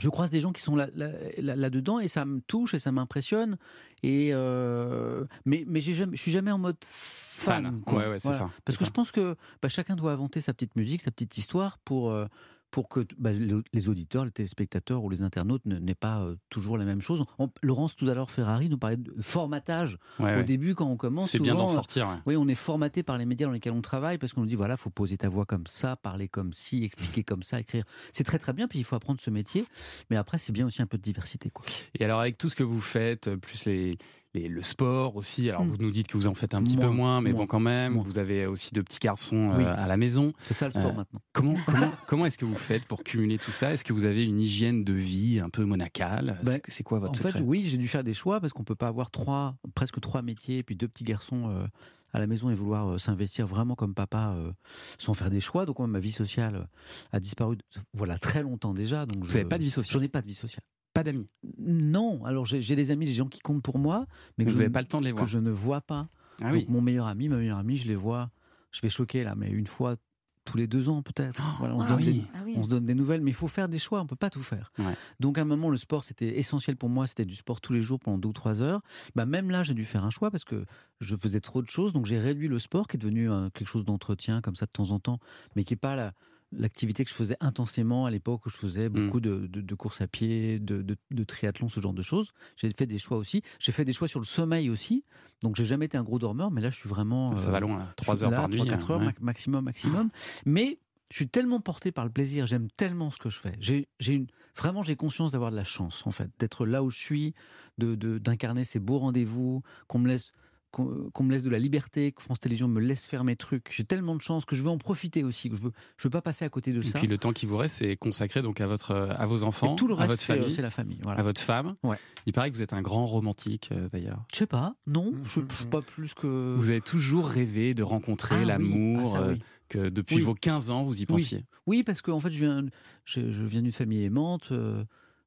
je croise des gens qui sont là, là, là- là-dedans et ça me touche et ça m'impressionne. Et euh, mais mais jamais, je suis jamais en mode fan. Fan. quoi. Ouais, ouais, c'est ça, Parce que ça. je pense que bah, chacun doit inventer sa petite musique, sa petite histoire pour euh, pour que bah, le- les auditeurs, les téléspectateurs ou les internautes n'aient pas euh, toujours la même chose. On- Laurence tout à l'heure Ferrari nous parlait de formatage Ouais, au ouais. début quand on commence. C'est bien d'en euh, sortir, ouais. oui, on est formaté par les médias dans lesquels on travaille parce qu'on nous dit voilà, faut poser ta voix comme ça, parler comme ci, expliquer comme ça, écrire. C'est très très bien, puis il faut apprendre ce métier. Mais après, c'est bien aussi un peu de diversité, quoi. Et alors, avec tout ce que vous faites, euh, plus les, les- le sport aussi, alors vous nous dites que vous en faites un petit peu Moins, mais moins, bon, quand même, vous avez aussi deux petits garçons euh, à la maison. C'est ça le sport Euh, maintenant. Comment, comment, comment est-ce que vous faites pour cumuler tout ça? Est-ce que vous avez une hygiène de vie un peu monacale? Ben, C'est- quoi votre En fait, secret? oui, j'ai dû faire des choix parce qu'on peut pas avoir trois, presque trois métiers, et puis deux petits garçons euh, à la maison et vouloir euh, s'investir vraiment comme papa euh, sans faire des choix. Donc, moi, ma vie sociale a disparu, voilà, très longtemps déjà. Donc, Vous n'avez pas de vie sociale? J'en ai pas de vie sociale. Pas d'amis Non. Alors, j'ai des amis, des gens qui comptent pour moi, mais que Vous je n'avez ne- pas le temps de les voir. que je ne vois pas. Ah Donc, oui. mon meilleur ami, ma meilleure amie, je les vois. Je vais choquer là, mais une fois tous les deux ans peut-être. Voilà, on, se ah donne oui. des, Ah oui. on se donne des nouvelles, mais il faut faire des choix, on peut pas tout faire. Donc à un moment, le sport, c'était essentiel pour moi, c'était du sport tous les jours pendant deux ou trois heures. Bah, même là, j'ai dû faire un choix parce que je faisais trop de choses, donc j'ai réduit le sport qui est devenu euh, quelque chose d'entretien comme ça de temps en temps, mais qui n'est pas la- l'activité que je faisais intensément à l'époque où je faisais beaucoup de, de- de courses à pied, de, de, triathlon, ce genre de choses. J'ai fait des choix aussi. J'ai fait des choix sur le sommeil aussi. Donc j'ai jamais été un gros dormeur, mais là je suis vraiment. Ça va loin, je suis Trois heures là, par nuit, 3-4 heures ouais. ma- maximum, maximum. Mais je suis tellement porté par le plaisir, j'aime tellement ce que je fais. J'ai une, vraiment, j'ai conscience d'avoir de la chance, en fait, d'être là où je suis, de- d'incarner ces beaux rendez-vous, qu'on me laisse qu'on me laisse de la liberté, que France Télévisions me laisse faire mes trucs. J'ai tellement de chance que je veux en profiter aussi, que je veux, je veux pas passer à côté de Et ça. puis le temps qui vous reste, c'est consacré donc à votre, à vos enfants, Et tout le à votre c'est- famille, c'est la famille, voilà. à votre femme. Ouais. Il paraît que vous êtes un grand romantique euh, d'ailleurs. Je sais pas, non, je je- pas plus que. Vous avez toujours rêvé de rencontrer Ah oui, l'amour, ah euh, oui. que depuis Oui. vos 15 ans vous y pensiez. Oui, parce qu'en fait, je viens, je, je viens d'une famille aimante. euh,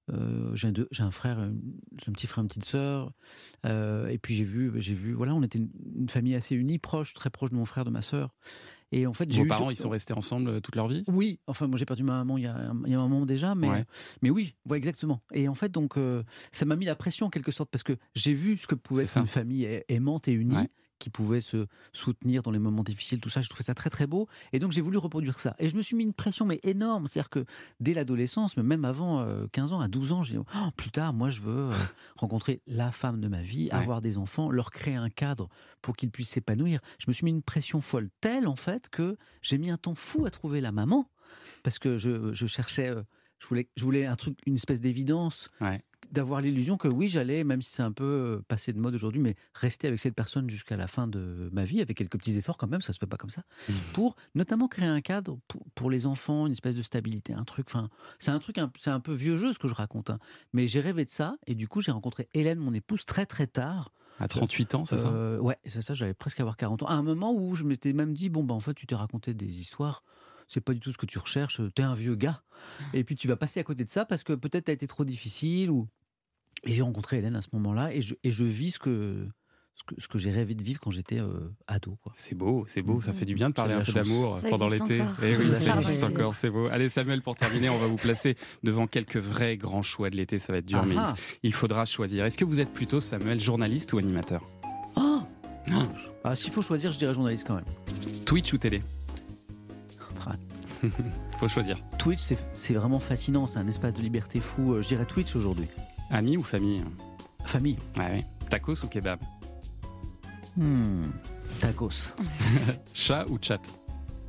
euh, j'ai un, deux- j'ai un frère, j'ai un petit frère, une petite sœur. euh, et puis j'ai vu, j'ai vu, voilà, on était une, une famille assez unie, proche, très proche de mon frère, de ma sœur. Et en fait, j'ai Vos parents, ils sont restés ensemble euh, toute leur vie? Oui, enfin, moi j'ai perdu ma maman il y a, un- il y a un moment déjà, mais, Ouais. mais oui, ouais, exactement. Et en fait, donc, euh, ça m'a mis la pression en quelque sorte, parce que j'ai vu ce que pouvait C'est être ça. une famille aimante et unie. Ouais. Qui pouvait se soutenir dans les moments difficiles, tout ça, je trouvais ça très très beau. Et donc j'ai voulu reproduire ça. Et je me suis mis une pression mais énorme. C'est-à-dire que dès l'adolescence, mais même avant euh, 15 ans, à 12 ans, j'ai dit, Oh, plus tard, moi je veux euh, rencontrer la femme de ma vie, Ouais. avoir des enfants, leur créer un cadre pour qu'ils puissent s'épanouir. Je me suis mis une pression folle telle en fait que j'ai mis un temps fou à trouver la maman parce que je, je cherchais, euh, je voulais, je voulais un truc, une espèce d'évidence, d'avoir l'illusion que oui, j'allais, même si c'est un peu euh, passé de mode aujourd'hui, mais rester avec cette personne jusqu'à la fin de ma vie, avec quelques petits efforts quand même, ça se fait pas comme ça, Mmh. pour notamment créer un cadre pour, pour les enfants, une espèce de stabilité, un truc. Enfin, c'est un truc, c'est un peu vieux jeu ce que je raconte, hein. mais j'ai rêvé de ça et du coup j'ai rencontré Hélène, mon épouse, très très tard. À 38 ans, c'est ça? Euh, Ouais, c'est ça, j'allais presque avoir 40 ans. À un moment où je m'étais même dit, bon, bah, en fait, tu t'es raconté des histoires, c'est pas du tout ce que tu recherches, t'es un vieux gars. Et puis tu vas passer à côté de ça parce que peut-être t'as été trop difficile. Ou... Et j'ai rencontré Hélène à ce moment-là et je, et je vis ce que, ce que, ce que j'ai rêvé de vivre quand j'étais euh, ado. C'est beau, c'est beau, ça fait du bien de parler un peu d'amour Ça pendant l'été. Eh oui, Ça existe encore. c'est beau. Allez Samuel, pour terminer, on va vous placer devant quelques vrais grands choix de l'été, ça va être dur, Ah mais ah. il, faudra choisir. Est-ce que vous êtes plutôt Samuel, journaliste ou animateur? Ah Ah, S'il faut choisir, je dirais journaliste quand même. Twitch ou télé? Faut choisir. Twitch, c'est c'est vraiment fascinant, c'est un espace de liberté fou. Euh, Je dirais Twitch aujourd'hui. Ami ou famille Famille. Ouais, ouais. Tacos ou kebab Hmm, Tacos. Chat ou chat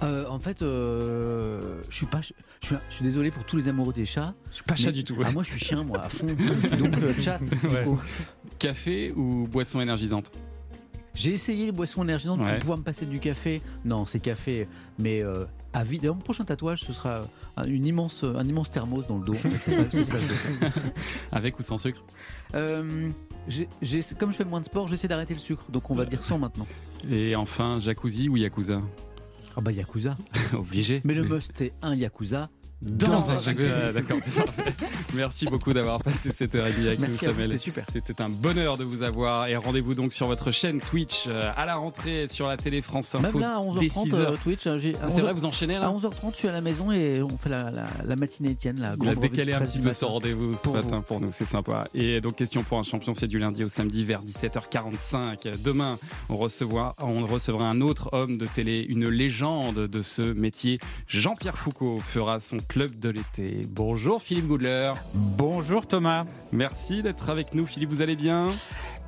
Euh, en fait, euh, je suis pas, je suis, je suis désolé pour tous les amoureux des chats. Je suis pas chat du tout. Ah, moi, je suis chien, moi, à fond. Donc, euh, chat. du Ouais. coup. Café ou boisson énergisante J'ai essayé les boissons énergisantes Ouais. pour pouvoir me passer du café. Non, c'est café, mais euh, à. D'ailleurs, mon prochain tatouage, ce sera un- une immense, un immense thermos dans le dos. Ça, ça. Avec ou sans sucre Euh, comme je fais moins de sport, j'essaie d'arrêter le sucre. Donc, on va dire sans maintenant. Et enfin, jacuzzi ou yakuza? Ah bah Yakuza. Obligé. Mais le must, c'est un Yakuza, Dans, un jungle. Ah, D'accord, c'est parfait. Merci beaucoup d'avoir passé cette heure et demie avec Merci nous, Samuel. c'était super. C'était un bonheur de vous avoir. Et rendez-vous donc sur votre chaîne Twitch euh, à la rentrée sur la télé France Info. Même là, à dès 11h30, 6 euh. Twitch. hein, c'est 11h vrai, vous enchaînez là À 11h30, je suis à la maison et on fait la, la, la matinée Étienne. La Il a décalé un petit peu ce rendez-vous ce matin vous. pour nous, c'est sympa. Et donc, question pour un champion, c'est du lundi au samedi vers 17h45. Demain, on recevra, on recevra un autre homme de télé, une légende de ce métier. Jean-Pierre Foucault fera son club de l'été. Bonjour Philippe Goudler. Bonjour Thomas. Merci d'être avec nous. Philippe, vous allez bien?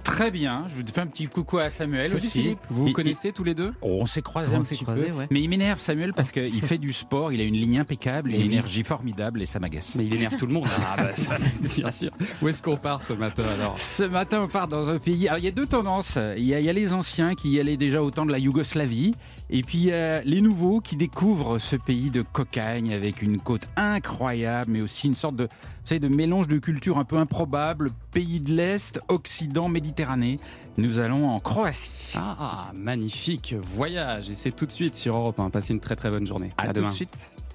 Très bien. Je vous fais un petit coucou à Samuel Salut aussi. Philippe. Vous vous connaissez tous les deux? Oh, On s'est croisés On un s'est petit croisés, peu. ouais. Mais il m'énerve Samuel parce qu'il fait du sport, il a une ligne impeccable, Et une oui. énergie formidable et ça m'agace. Mais il énerve tout le monde. Ah bah ça, bien sûr. Où est-ce qu'on part ce matin alors? Ce matin, on part dans un pays. Alors, il y a deux tendances. Il y a, il y a les anciens qui y allaient déjà au temps de la Yougoslavie. Et puis, il y a les nouveaux qui découvrent ce pays de cocagne avec une côte incroyable, mais aussi une sorte de, vous savez, de mélange de cultures un peu improbable. Pays de l'Est, Occident, Méditerranée. Nous allons en Croatie. Ah, magnifique voyage. Et c'est tout de suite sur Europe 1. Passez une très très bonne journée. À tout demain. de suite.